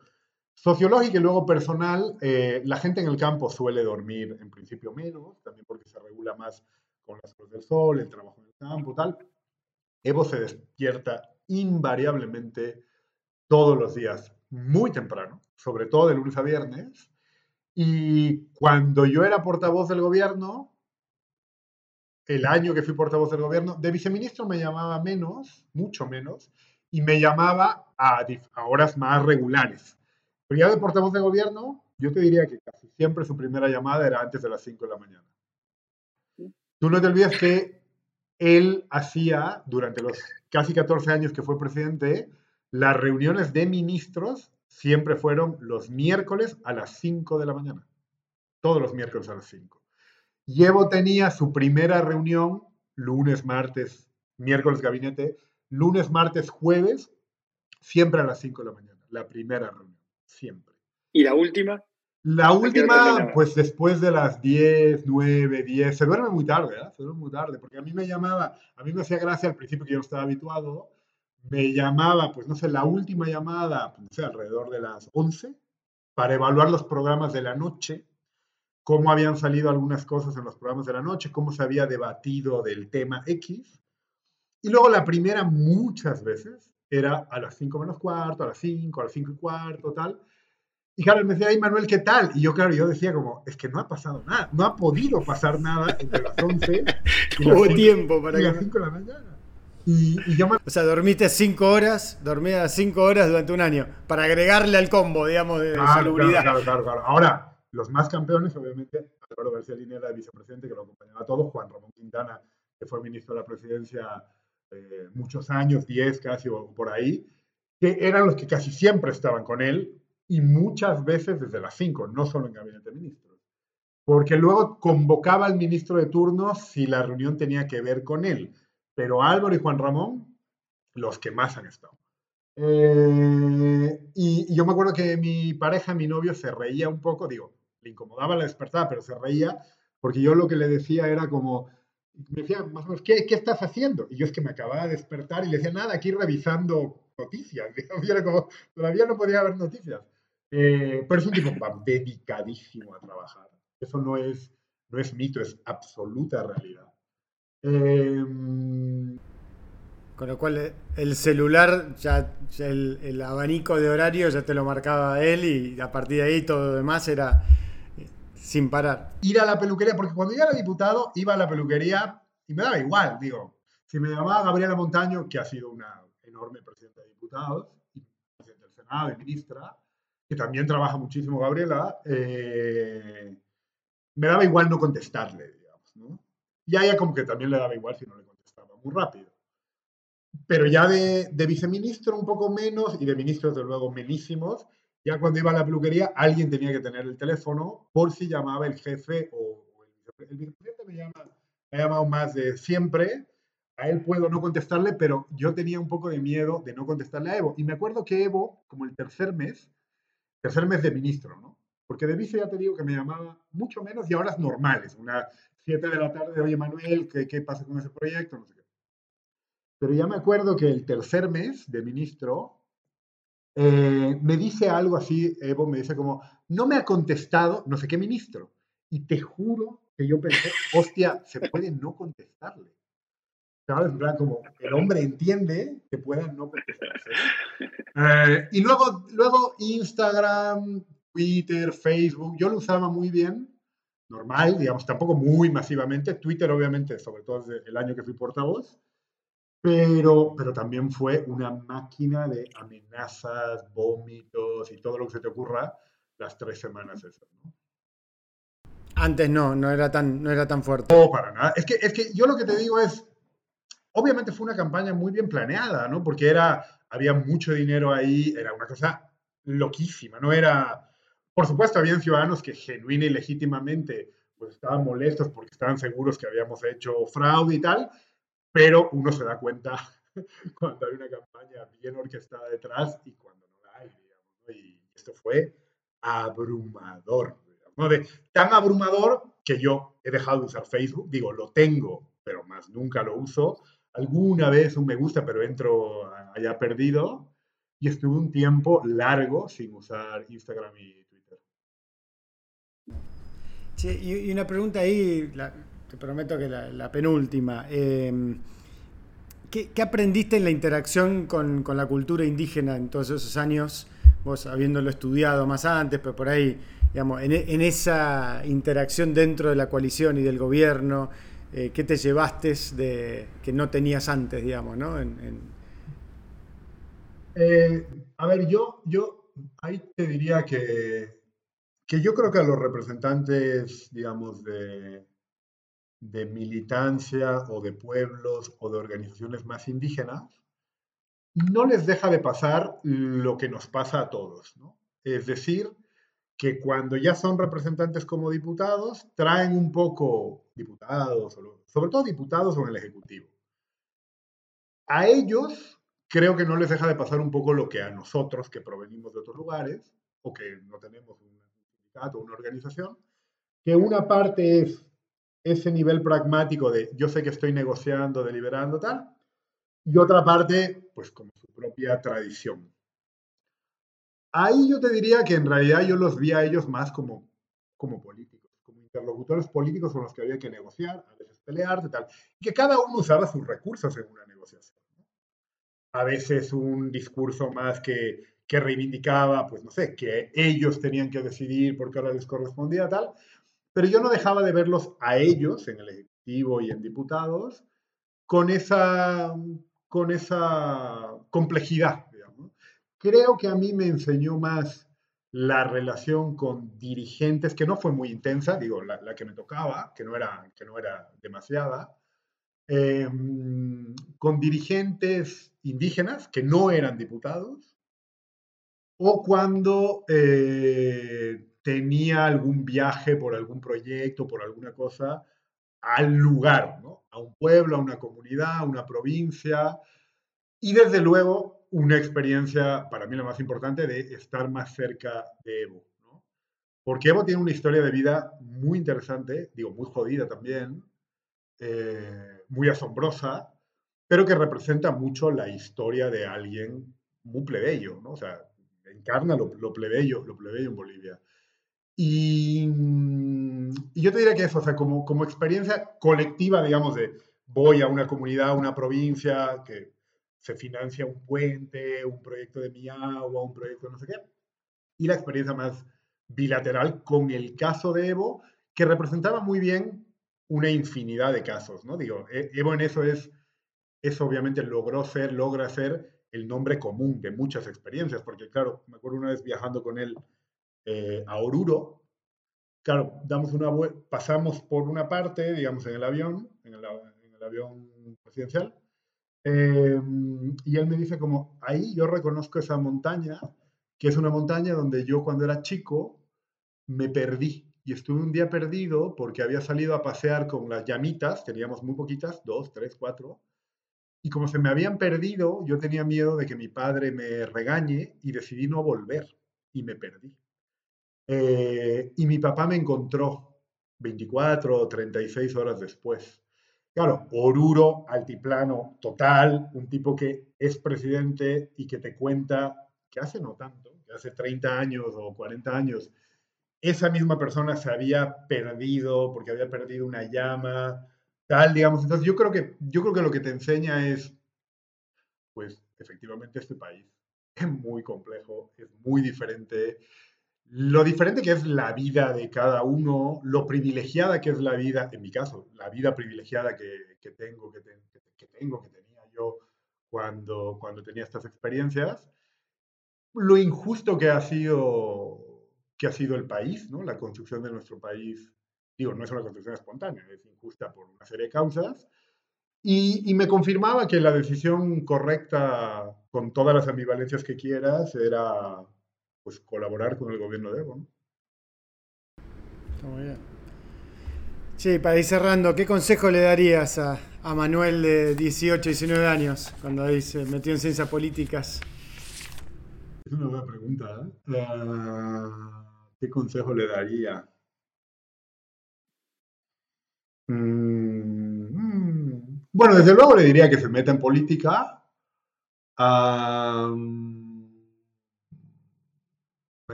sociológica y luego personal, eh, la gente en el campo suele dormir en principio menos, también porque se regula más con las cosas del sol, el trabajo en el campo, tal. Evo se despierta invariablemente todos los días muy temprano, sobre todo de lunes a viernes. Y cuando yo era portavoz del gobierno, el año que fui portavoz del gobierno, de viceministro me llamaba menos, mucho menos, y me llamaba a horas más regulares. Pero ya de portavoz de gobierno, yo te diría que casi siempre su primera llamada era antes de las 5 de la mañana. Tú no te olvides que él hacía, durante los casi 14 años que fue presidente, las reuniones de ministros siempre fueron los miércoles a las 5 de la mañana. Todos los miércoles a las 5. Y Evo tenía su primera reunión lunes, martes, miércoles gabinete, lunes, martes, jueves, siempre a las 5 de la mañana. La primera reunión, siempre. ¿Y la última? La última, pues después de las 10, 9, 10, se duerme muy tarde, ¿eh? se duerme muy tarde, porque a mí me llamaba, a mí me hacía gracia al principio que yo no estaba habituado, me llamaba, pues no sé, la última llamada, pues, no sé, alrededor de las 11, para evaluar los programas de la noche, cómo habían salido algunas cosas en los programas de la noche, cómo se había debatido del tema X. Y luego la primera muchas veces era a las 5 menos cuarto, a las 5, a las 5 y cuarto, tal. Y claro, me decía, ay Manuel, ¿qué tal? Y yo, claro, yo decía como, es que no ha pasado nada, no ha podido pasar nada entre las 11 y las <laughs> tiempo para y las 5 de la mañana. O sea, dormiste cinco horas, dormías cinco horas durante un año, para agregarle al combo, digamos, de salubridad. Claro, claro, claro, Ahora, los más campeones, obviamente, Álvaro García Linera, el vicepresidente, que lo acompañaba a todos, Juan Ramón Quintana, que fue ministro de la presidencia eh, muchos años, diez casi o por ahí, que eran los que casi siempre estaban con él y muchas veces desde las cinco, no solo en gabinete de ministros. Porque luego convocaba al ministro de turno si la reunión tenía que ver con él pero Álvaro y Juan Ramón, los que más han estado. Eh, y, yo me acuerdo que mi pareja, mi novio, se reía un poco, digo, le incomodaba la despertada, pero se reía, porque yo lo que le decía era como, me decía más o menos, ¿qué, ¿qué, estás haciendo? Y yo es que me acababa de despertar y le decía, nada, aquí revisando noticias. <laughs> Y era como, todavía no podía haber noticias. Eh, pero es un tipo dedicadísimo a trabajar. Eso no es, no es mito, es absoluta realidad. Em, Con lo cual el celular, ya, el, abanico de horario ya te lo marcaba él y a partir de ahí todo lo demás era eh, sin parar. Ir a la peluquería, porque cuando yo era diputado iba a la peluquería y me daba igual, digo, si me llamaba Gabriela Montaño, que ha sido una enorme presidenta de diputados, y presidenta del Senado y ministra, que también trabaja muchísimo Gabriela, eh, me daba igual no contestarle, digamos, ¿no? Y a ella como que también le daba igual si no le contestaba muy rápido. Pero ya de, de viceministro un poco menos y de ministros de luego menísimos, ya cuando iba a la peluquería alguien tenía que tener el teléfono por si llamaba el jefe o, el vicepresidente. me, llama, me ha llamado más de siempre, a él puedo no contestarle, pero yo tenía un poco de miedo de no contestarle a Evo. Y me acuerdo que Evo, como el tercer mes, tercer mes de ministro, ¿no? Porque de vice ya te digo que me llamaba mucho menos y ahora es normal, es una 7 de la tarde, oye Manuel, ¿qué, qué pasa con ese proyecto? No sé. Pero ya me acuerdo que el tercer mes de ministro eh, me dice algo así, Evo me dice como, no me ha contestado no sé qué ministro. Y te juro que yo pensé, hostia, se puede no contestarle. ¿Sabes? En plan, como el hombre entiende que pueda no contestarse. Eh, y luego, luego Instagram, Twitter, Facebook, yo lo usaba muy bien, normal, digamos, tampoco muy masivamente. Twitter, obviamente, sobre todo desde el año que fui portavoz pero, pero también fue una máquina de amenazas, vómitos y todo lo que se te ocurra las tres semanas esas. ¿no? Antes no, no era tan, no era tan fuerte. No, para nada. Es que, es que yo lo que te digo es, obviamente fue una campaña muy bien planeada, ¿no? Porque era, había mucho dinero ahí, era una cosa loquísima, no era, por supuesto, habían ciudadanos que genuina y legítimamente pues estaban molestos porque estaban seguros que habíamos hecho fraude y tal, pero uno se da cuenta <laughs> cuando hay una campaña bien orquestada detrás y cuando no la hay, digamos, y esto fue abrumador, digamos, tan abrumador que yo he dejado de usar Facebook, digo, lo tengo, pero más nunca lo uso, alguna vez un me gusta, pero entro allá perdido, y estuve un tiempo largo sin usar Instagram y Twitter. Sí, y una pregunta ahí, te prometo que la, penúltima. Em, ¿qué, aprendiste en la interacción con, la cultura indígena en todos esos años? Vos habiéndolo estudiado más antes, pero por ahí, digamos, en, esa interacción dentro de la coalición y del gobierno, eh, ¿qué te llevaste de que no tenías antes, digamos, ¿no? Eh, a ver, yo, yo ahí te diría que, que yo creo que a los representantes, digamos, de, de militancia o de pueblos o de organizaciones más indígenas, no les deja de pasar lo que nos pasa a todos. Es decir, que cuando ya son representantes como diputados, traen un poco diputados, sobre todo diputados o en el Ejecutivo. A ellos creo que no les deja de pasar un poco lo que a nosotros que provenimos de otros lugares o que no tenemos un sindicato o una organización, que una parte es ese nivel pragmático de yo sé que estoy negociando, deliberando, tal, y otra parte, pues como su propia tradición. Ahí yo te diría que en realidad yo los vi a ellos más como, como políticos, como interlocutores políticos con los que había que negociar, a veces pelear, tal, y que cada uno usaba sus recursos en una negociación. A veces un discurso más que, que reivindicaba, pues no sé, que ellos tenían que decidir porque ahora les correspondía tal, pero yo no dejaba de verlos a ellos en el Ejecutivo y en diputados con esa, con esa complejidad. Creo que a mí me enseñó más la relación con dirigentes, que no fue muy intensa, digo, la, que me tocaba, que no era, que no era demasiada, em, con dirigentes indígenas que no eran diputados, o cuando eh, tenía algún viaje por algún proyecto, por alguna cosa, al lugar, ¿no? a un pueblo, a una comunidad, a una provincia, y desde luego una experiencia, para mí la más importante, de estar más cerca de Evo. ¿no? Porque Evo tiene una historia de vida muy interesante, digo, muy jodida también, eh, muy asombrosa, pero que representa mucho la historia de alguien muy plebeyo, ¿no? O sea, encarna lo, lo plebeyo, lo plebeyo en Bolivia. Mm, y, yo te diría que eso, o sea, como, como experiencia colectiva, digamos, de voy a una comunidad, una provincia, que se financia un puente, un proyecto de mi agua, un proyecto no sé qué. Y la experiencia más bilateral con el caso de Evo, que representaba muy bien una infinidad de casos, ¿no? Digo, e-, Evo en eso es, eso obviamente logró ser, logra ser el nombre común de muchas experiencias, porque claro, me acuerdo una vez viajando con él eh, a Oruro, claro, damos una pasamos por una parte, digamos, en el avión, en el, avión presidencial, em, y él me dice como, ahí yo reconozco esa montaña, que es una montaña donde yo cuando era chico me perdí. Y estuve un día perdido porque había salido a pasear con las llamitas, teníamos muy poquitas, dos, tres, cuatro, y como se me habían perdido, yo tenía miedo de que mi padre me regañe y decidí no volver y me perdí. Eh, y mi papá me encontró 24 o 36 horas después. Claro, Oruro, altiplano total, un tipo que es presidente y que te cuenta que hace no tanto, que hace 30 años o 40 años, esa misma persona se había perdido porque había perdido una llama, tal, digamos. Entonces yo creo que, yo creo que lo que te enseña es, pues efectivamente este país es muy complejo, es muy diferente. Lo diferente que es la vida de cada uno, lo privilegiada que es la vida, en mi caso, la vida privilegiada que, tengo, que, que, tengo, que tenía yo cuando, cuando tenía estas experiencias, lo injusto que ha sido que ha sido el país, ¿no? La construcción de nuestro país digo, no es una construcción espontánea, es injusta por una serie de causas, y, me confirmaba que la decisión correcta, con todas las ambivalencias que quieras, era pues, colaborar con el gobierno de Evo. ¿no? Está muy bien. Sí, para ir cerrando, ¿qué consejo le darías a, Manuel de 18, 19 años cuando se metió en ciencias políticas? Es una buena pregunta. ¿eh? Ah, ¿Qué consejo le daría? Mm, mm. bueno, desde luego le diría que se meta en política.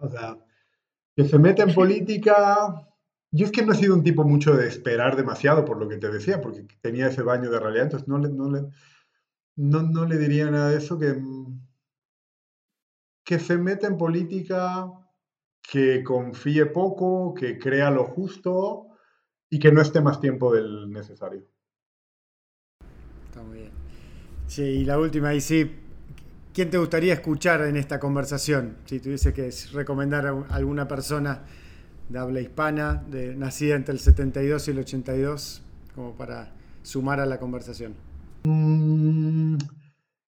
O sea, que se meta en política. Yo es que no he sido un tipo mucho de esperar demasiado por lo que te decía, porque tenía ese baño de realidad, entonces no le, no le, no, le diría nada de eso, que, que se meta en política, que confíe poco, que crea lo justo y que no esté más tiempo del necesario. Está muy bien. Sí, y la última, y sí, ¿quién te gustaría escuchar en esta conversación? Si tuviese que recomendar a alguna persona de habla hispana, de, nacida entre el 72 y el 82, como para sumar a la conversación. Mm,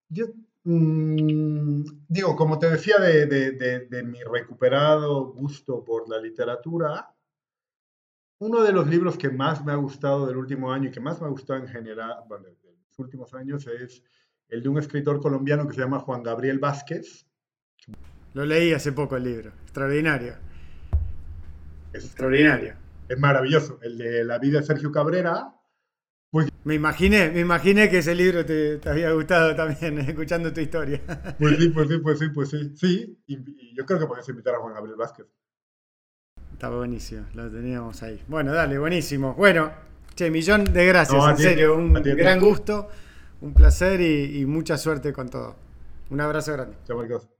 yo mm, digo, como te decía de mi recuperado gusto por la literatura, uno de los libros que más me ha gustado del último año y que más me ha gustado en general, bueno, de los últimos años es el de un escritor colombiano que se llama Juan Gabriel Vázquez. Lo leí hace poco el libro, extraordinario. Es extraordinario. Es maravilloso. El de La vida de Sergio Cabrera. Pues, me imaginé, me imaginé que ese libro te, había gustado también, <laughs> escuchando tu historia. Pues sí, pues sí, pues sí, pues sí. Sí, y, yo creo que puedes invitar a Juan Gabriel Vázquez. Está buenísimo, lo teníamos ahí. Bueno, dale, buenísimo. Bueno, che, millón de gracias, en serio, un gran gusto, un placer y, mucha suerte con todo. Un abrazo grande. Chao, Marcos.